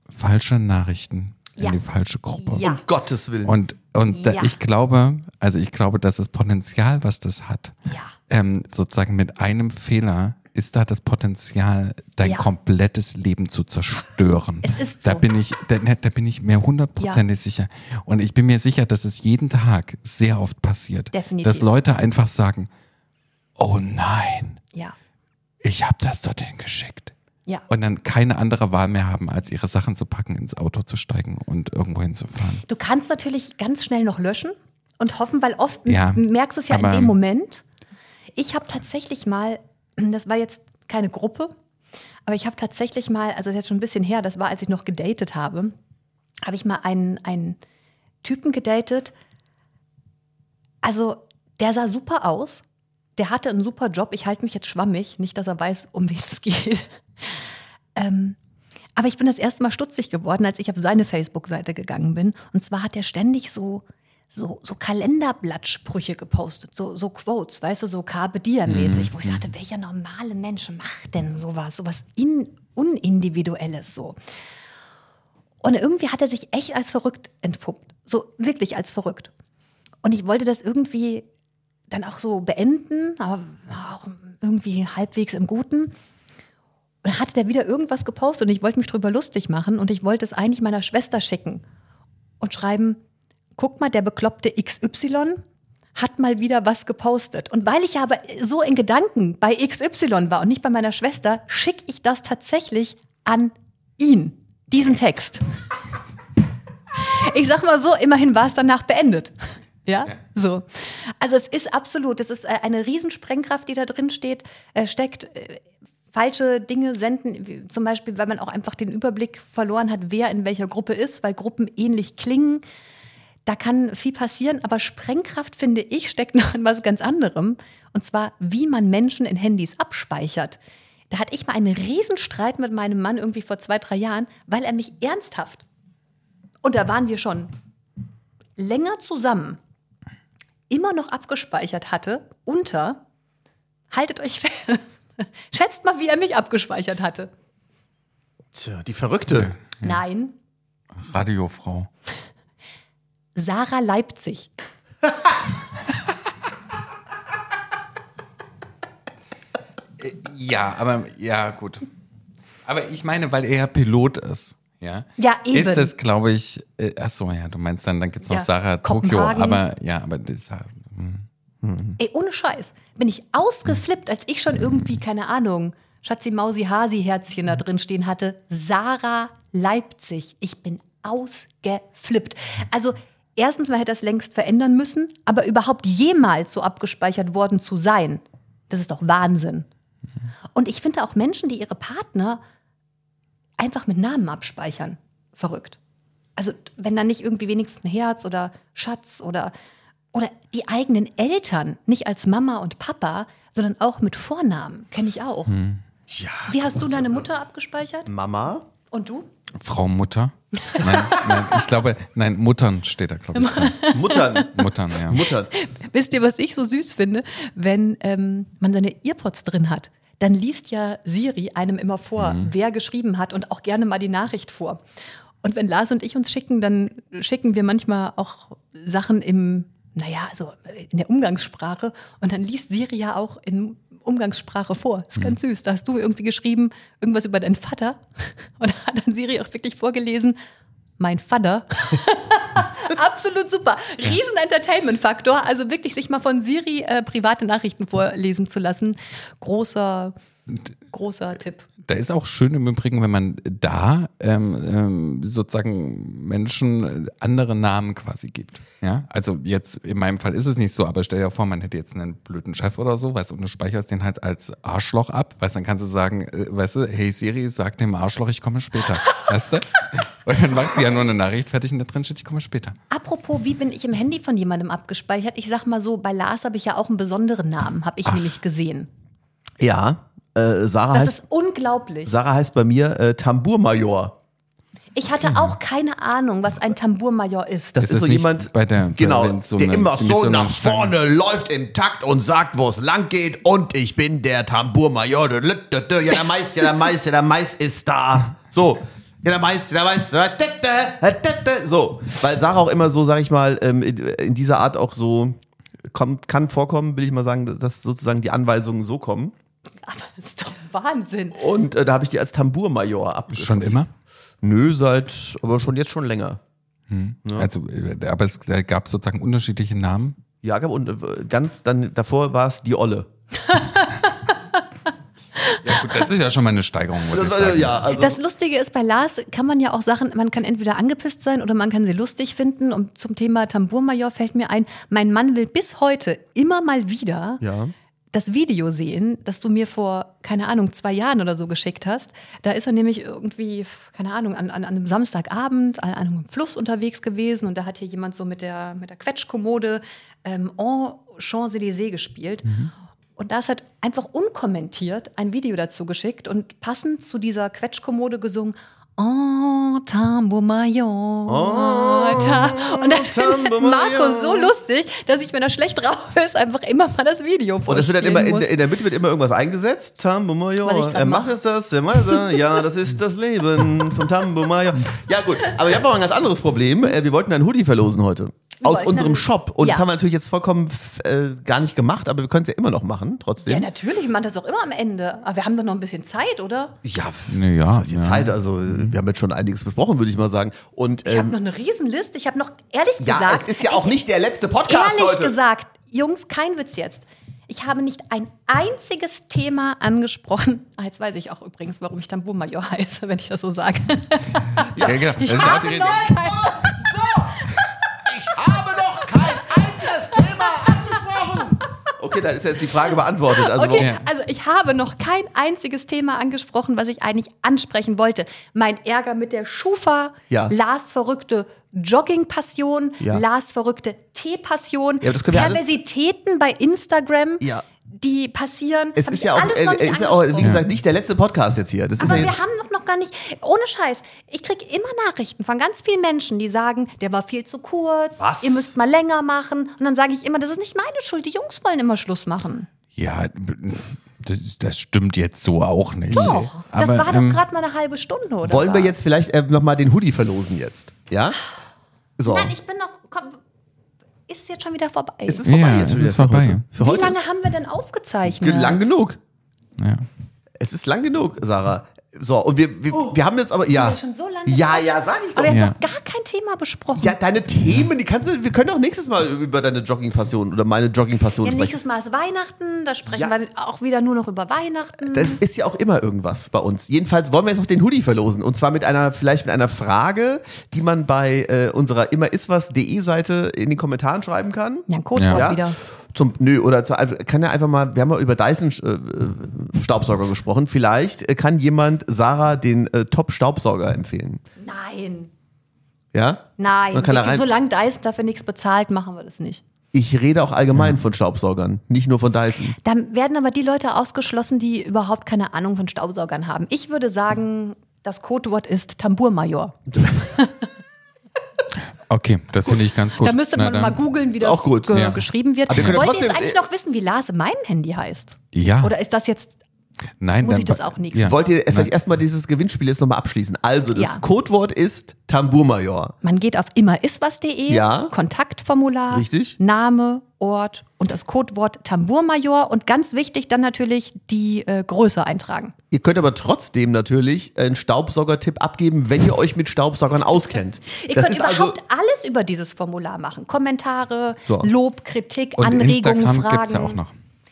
falsche Nachrichten Ja. in die falsche Gruppe. Ja. Um Gottes Willen. Und, und da, Ja. ich glaube, also ich glaube, dass das Potenzial, was das hat, Ja. ähm, sozusagen mit einem Fehler ist da das Potenzial, dein Ja. komplettes Leben zu zerstören. Es ist Da so. bin ich, da, ne, da bin ich mir hundertprozentig sicher. Und ich bin mir sicher, dass es jeden Tag sehr oft passiert, Definitiv. dass Leute einfach sagen, oh nein, Ja. ich habe das dorthin geschickt. Ja. Und dann keine andere Wahl mehr haben, als ihre Sachen zu packen, ins Auto zu steigen und irgendwo hinzufahren. Du kannst natürlich ganz schnell noch löschen und hoffen, weil oft Ja, merkst du es ja in dem Moment. Ich habe tatsächlich mal, das war jetzt keine Gruppe, aber ich habe tatsächlich mal, also das ist jetzt schon ein bisschen her, das war, als ich noch gedatet habe, habe ich mal einen, einen Typen gedatet. Also der sah super aus, der hatte einen super Job. Ich halte mich jetzt schwammig, nicht, dass er weiß, um wen es geht. Ähm, aber ich bin das erste Mal stutzig geworden, als ich auf seine Facebook-Seite gegangen bin. Und zwar hat er ständig so, so, so Kalenderblattsprüche gepostet, so, so Quotes, weißt du, so Carpe Diem-mäßig, wo ich sagte, welcher normale Mensch macht denn sowas, sowas in, Unindividuelles so. Und irgendwie hat er sich echt als verrückt entpuppt, so wirklich als verrückt. Und ich wollte das irgendwie dann auch so beenden, aber auch irgendwie halbwegs im Guten. Und dann hatte der wieder irgendwas gepostet und ich wollte mich drüber lustig machen und ich wollte es eigentlich meiner Schwester schicken und schreiben, guck mal, der bekloppte XY hat mal wieder was gepostet. Und weil ich aber so in Gedanken bei XY war und nicht bei meiner Schwester, schicke ich das tatsächlich an ihn, diesen Text. Ich sag mal so, immerhin war es danach beendet. Ja, so. Also es ist absolut, es ist äh, eine Riesensprengkraft, die da drin steht, äh, steckt. Äh, falsche Dinge senden, zum Beispiel, weil man auch einfach den Überblick verloren hat, wer in welcher Gruppe ist, weil Gruppen ähnlich klingen. Da kann viel passieren, aber Sprengkraft, finde ich, steckt noch in was ganz anderem. Und zwar, wie man Menschen in Handys abspeichert. Da hatte ich mal einen Riesenstreit mit meinem Mann irgendwie vor zwei, drei Jahren, weil er mich ernsthaft, und da waren wir schon länger zusammen, immer noch abgespeichert hatte unter, haltet euch fest, schätzt mal, wie er mich abgespeichert hatte. Tja, die Verrückte. Nein, Radiofrau. Sarah Leipzig. Ja, aber ja, gut. Aber ich meine, weil er ja Pilot ist. Ja, Ja, eben. Ist das, glaube ich, äh, ach so, ja, du meinst dann, dann gibt's noch Ja, Sarah Tokio, aber ja, aber das, Ey, ohne Scheiß. Bin ich ausgeflippt, als ich schon irgendwie, keine Ahnung, Schatzi Mausi Hasi Herzchen da drin stehen hatte. Sarah Leipzig. Ich bin ausgeflippt. Also, erstens, man hätte das längst verändern müssen, aber überhaupt jemals so abgespeichert worden zu sein, das ist doch Wahnsinn. Und ich finde auch Menschen, die ihre Partner einfach mit Namen abspeichern, verrückt. Also, wenn da nicht irgendwie wenigstens ein Herz oder Schatz oder, oder die eigenen Eltern, nicht als Mama und Papa, sondern auch mit Vornamen, kenne ich auch. Ja. Wie hast du deine Mutter abgespeichert? Mama? Und du? Frau Mutter? Nein, nein, ich glaube, nein, Muttern steht da, glaube ich. Dran. Muttern. Muttern, ja. Muttern. Wisst ihr, was ich so süß finde? Wenn ähm, man seine Earpods drin hat, dann liest ja Siri einem immer vor, wer geschrieben hat und auch gerne mal die Nachricht vor. Und wenn Lars und ich uns schicken, dann schicken wir manchmal auch Sachen im, naja, so in der Umgangssprache. Und dann liest Siri ja auch in Umgangssprache vor. Das ist ganz süß. Da hast du irgendwie geschrieben, irgendwas über deinen Vater. Und da hat dann Siri auch wirklich vorgelesen, mein Vater. Absolut super. Riesen Entertainment-Faktor. Also wirklich sich mal von Siri äh, private Nachrichten vorlesen zu lassen. Großer, großer Tipp. Da ist auch schön im Übrigen, wenn man da ähm, ähm, sozusagen Menschen andere Namen quasi gibt. Ja, also jetzt in meinem Fall ist es nicht so, aber stell dir vor, man hätte jetzt einen blöden Chef oder so, weißt du, und du speicherst den halt als Arschloch ab, weißt du, dann kannst du sagen, äh, weißt du, hey Siri, sag dem Arschloch, ich komme später, weißt du? Und dann macht sie ja nur eine Nachricht fertig und da drin steht, ich komme später. Apropos, wie bin ich im Handy von jemandem abgespeichert? Ich sag mal so, bei Lars habe ich ja auch einen besonderen Namen, habe ich nämlich gesehen. Ja. Äh, Sarah, Das heißt, ist unglaublich. Sarah heißt bei mir äh, Tambourmajor. Ich hatte auch keine Ahnung, was ein Tambourmajor ist. Das Ist ist, das so jemand, bei der- bei- genau, wenn so der eine- immer so, so nach Stange- vorne läuft im Takt und sagt, wo es lang geht. Und ich bin der Tambourmajor. Ja, der Mais, ja, der Mais, ja, der Mais ist da. So. Ja, der Mais, der Mais. So. Weil Sarah auch immer so, sag ich mal, ähm, in in dieser Art auch so kommt, kann vorkommen, will ich mal sagen, dass sozusagen die Anweisungen so kommen. Aber das ist doch Wahnsinn. Und äh, da habe ich die als Tambourmajor abgeschrieben. Schon immer? Nö, seit, aber schon jetzt schon länger. Also, äh, aber es gab sozusagen unterschiedliche Namen. Ja, und äh, ganz dann davor war es die Olle. Ja gut, das ist ja schon mal eine Steigerung, Das ja, also Das Lustige ist, bei Lars kann man ja auch Sachen, man kann entweder angepisst sein oder man kann sie lustig finden. Und zum Thema Tambourmajor fällt mir ein, mein Mann will bis heute immer mal wieder ja. Das Video sehen, das du mir vor, keine Ahnung, zwei Jahren oder so geschickt hast. Da ist er nämlich irgendwie, keine Ahnung, an, an, einem Samstagabend an einem Fluss unterwegs gewesen und da hat hier jemand so mit der, mit der Quetschkommode ähm, En Champs-Élysées gespielt. Und da ist halt einfach unkommentiert ein Video dazu geschickt und passend zu dieser Quetschkommode gesungen. Oh, Tambour Major. Ta und das findet Marco so lustig, dass ich, wenn er schlecht drauf ist, einfach immer mal das Video Und es wird dann immer in, in der Mitte wird immer irgendwas eingesetzt. Tambo ich grad Er macht es das, er macht das. Ja, das ist das Leben vom Tambo Major. Ja, gut. Aber wir haben noch ein ganz anderes Problem. Äh, Wir wollten einen Hoodie verlosen heute. Aus wollten unserem Shop. Und das Ja. haben wir natürlich jetzt vollkommen äh, gar nicht gemacht, aber wir können es ja immer noch machen, trotzdem. ja, natürlich, man das doch immer am Ende. Aber wir haben doch noch ein bisschen Zeit, oder? Ja, ja, ja. Zeit, also äh, wir haben jetzt schon einiges besprochen, würde ich mal sagen. Und Ich habe ähm, noch eine Riesenliste. Ich habe noch, ehrlich ja, gesagt. es ist ja auch ich, nicht der letzte Podcast Ehrlich heute. gesagt, Jungs, kein Witz jetzt. Ich habe nicht ein einziges Thema angesprochen. Ah, jetzt weiß ich auch übrigens, warum ich Tambourmajor heiße, wenn ich das so sage. Ja, genau. Ich Das auch habe noch kein, Okay, da ist jetzt die Frage beantwortet. Also Okay, Ja. also ich habe noch kein einziges Thema angesprochen, was ich eigentlich ansprechen wollte. Mein Ärger mit der Schufa, Ja. Lars verrückte Jogging-Passion, Ja. Lars verrückte Tee-Passion, Ja, alles- Perversitäten bei Instagram, Ja. Die passieren. Es Hab ist ja auch, äh, ist ja auch, wie gesagt, nicht der letzte Podcast jetzt hier. Das ist Aber ja wir jetzt. haben doch noch gar nicht, ohne Scheiß, ich kriege immer Nachrichten von ganz vielen Menschen, die sagen, der war viel zu kurz, Was? ihr müsst mal länger machen. Und dann sage ich immer, das ist nicht meine Schuld, die Jungs wollen immer Schluss machen. Ja, das, das stimmt jetzt so auch nicht. Doch, das Aber, war ähm, doch gerade mal eine halbe Stunde, oder? Wollen wir jetzt vielleicht äh, nochmal den Hoodie verlosen jetzt? Ja? So. Nein, ich bin noch. Ist es jetzt schon wieder vorbei. Es ist vorbei Ja, jetzt es ist wieder für vorbei. heute. Für Wie lange haben wir denn aufgezeichnet? ge- lang genug. Ja. Es ist lang genug, Sarah. So, und wir, wir, wir haben jetzt aber, ja. schon so lange ja, ja, sag ich doch. Aber wir Ja. haben doch gar kein Thema besprochen. Ja, deine Themen, die kannst du, wir können auch nächstes Mal über deine Jogging-Passion oder meine Jogging-Passion Ja, sprechen. nächstes Mal ist Weihnachten, da sprechen Ja. wir auch wieder nur noch über Weihnachten. Das ist ja auch immer irgendwas bei uns. Jedenfalls wollen wir jetzt auch den Hoodie verlosen. Und zwar mit einer, vielleicht mit einer Frage, die man bei äh, unserer immeriswas.de Seite in den Kommentaren schreiben kann. ja, ein Codewort Ja. wieder. Zum, nö, oder zu, kann ja einfach mal, wir haben mal über Dyson äh, äh, Staubsauger gesprochen. Vielleicht äh, kann jemand Sarah den äh, Top-Staubsauger empfehlen. Nein. Ja? Nein. Dann kann er rein- Solange Dyson dafür nichts bezahlt, machen wir das nicht. Ich rede auch allgemein von Staubsaugern, nicht nur von Dyson. Dann werden aber die Leute ausgeschlossen, die überhaupt keine Ahnung von Staubsaugern haben. Ich würde sagen, das Codewort ist Tambourmajor. Okay, das finde ich ganz gut. Da müsste Na man dann- mal googeln, wie das Auch gut, ge ja. geschrieben wird. Aber wir Wollt ihr jetzt eigentlich noch wissen, wie Lars in meinem Handy heißt? Ja. Oder ist das jetzt Nein, muss dann- ich das auch nicht. Ja. Wollt ihr vielleicht erstmal dieses Gewinnspiel jetzt nochmal abschließen? Also, das Ja. Codewort ist Tambourmajor. Man geht auf immeriswas.de, Ja. Kontaktformular, Richtig. Name, Ort und das Codewort Tambourmajor und ganz wichtig dann natürlich die äh, Größe eintragen. Ihr könnt aber trotzdem natürlich einen Staubsaugertipp abgeben, wenn ihr euch mit Staubsaugern auskennt. Ihr Das könnt ist also, überhaupt alles über dieses Formular machen. Kommentare, So. Lob, Kritik, Und Anregungen, Instagram Fragen. gibt's ja auch noch.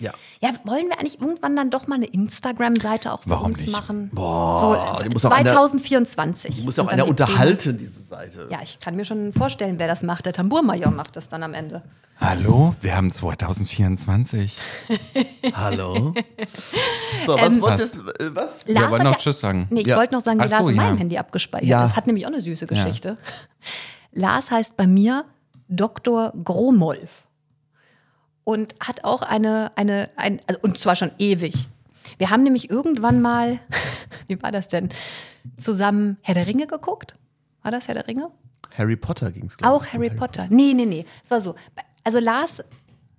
Ja. Ja, wollen wir eigentlich irgendwann dann doch mal eine Instagram-Seite auch für Warum uns nicht? machen? Boah, die so muss auch einer- 2024. muss ja auch einer die unterhalten, diese Seite. Ja, ich kann mir schon vorstellen, wer das macht. Der Tambourmajor macht das dann am Ende. Hallo, wir haben 2024. Hallo? So, was Ähm, wolltest du jetzt, äh, was? Ja, wollte noch Tschüss sagen. Nee, ich Ja. wollte noch sagen, wie Lars so, in meinem ja. Handy abgespeichert Ja. ist. Hat nämlich auch eine süße Geschichte. Lars heißt bei mir Dr. Gromolf. Und hat auch eine, eine, ein, also, und zwar schon ewig. Wir haben nämlich irgendwann mal, wie war das denn, zusammen Herr der Ringe geguckt? War das Herr der Ringe? Harry Potter ging's, glaub Auch Harry Potter. Nee, nee, nee. Es war so. Also Lars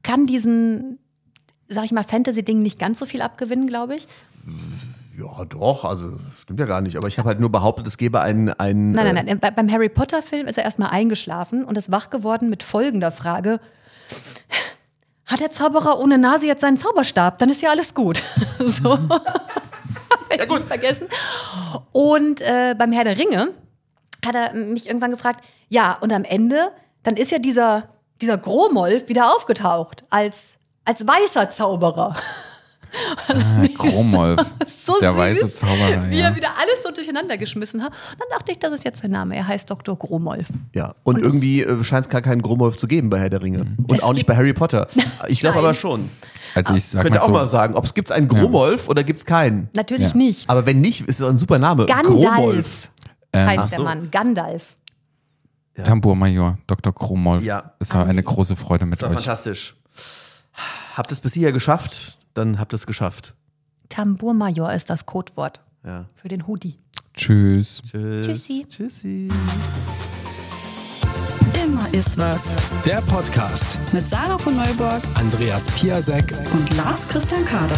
kann diesen, sag ich mal, Fantasy-Ding nicht ganz so viel abgewinnen, glaube ich. Ja, doch, also stimmt ja gar nicht. Aber ich habe halt nur behauptet, es gäbe einen. einen Nein, äh, nein, nein. Bei, beim Harry Potter-Film ist er erstmal eingeschlafen und ist wach geworden mit folgender Frage. Hat der Zauberer ohne Nase jetzt seinen Zauberstab? Dann ist ja alles gut. so. ja, gut. vergessen. Und äh, beim Herr der Ringe hat er mich irgendwann gefragt, ja, und am Ende, dann ist ja dieser, dieser Gromolf wieder aufgetaucht als, als weißer Zauberer. Ah, Gromolf. so der süß, weiße Zauberer. wie ja. er wieder alles so durcheinander geschmissen hat. Und dann dachte ich, das ist jetzt sein Name. Er heißt Dr. Gromolf. Ja, und, irgendwie äh, scheint es gar keinen Gromolf zu geben bei Herr der Ringe. Und Es auch nicht bei Harry Potter. Ich glaube aber schon. Also ich sag Könnt mal ihr auch so, mal sagen, ob es gibt einen Gromolf oder gibt es keinen. Natürlich Ja. nicht. Aber wenn nicht, ist es ein super Name. Gromolf. Gandalf heißt Ach der so. Mann. Gandalf. Tambourmajor, Dr. Kromolf. Ja. Es war eine große Freude mit Das war euch. fantastisch. Habt es bis hierher geschafft, dann habt es geschafft. Tambourmajor ist das Codewort Ja. für den Hoodie. Tschüss. Tschüss. Tschüssi. Tschüssi. Immer ist was. Der Podcast. Mit Sarah von Neuburg Andreas Piasek und Lars Christian Kader.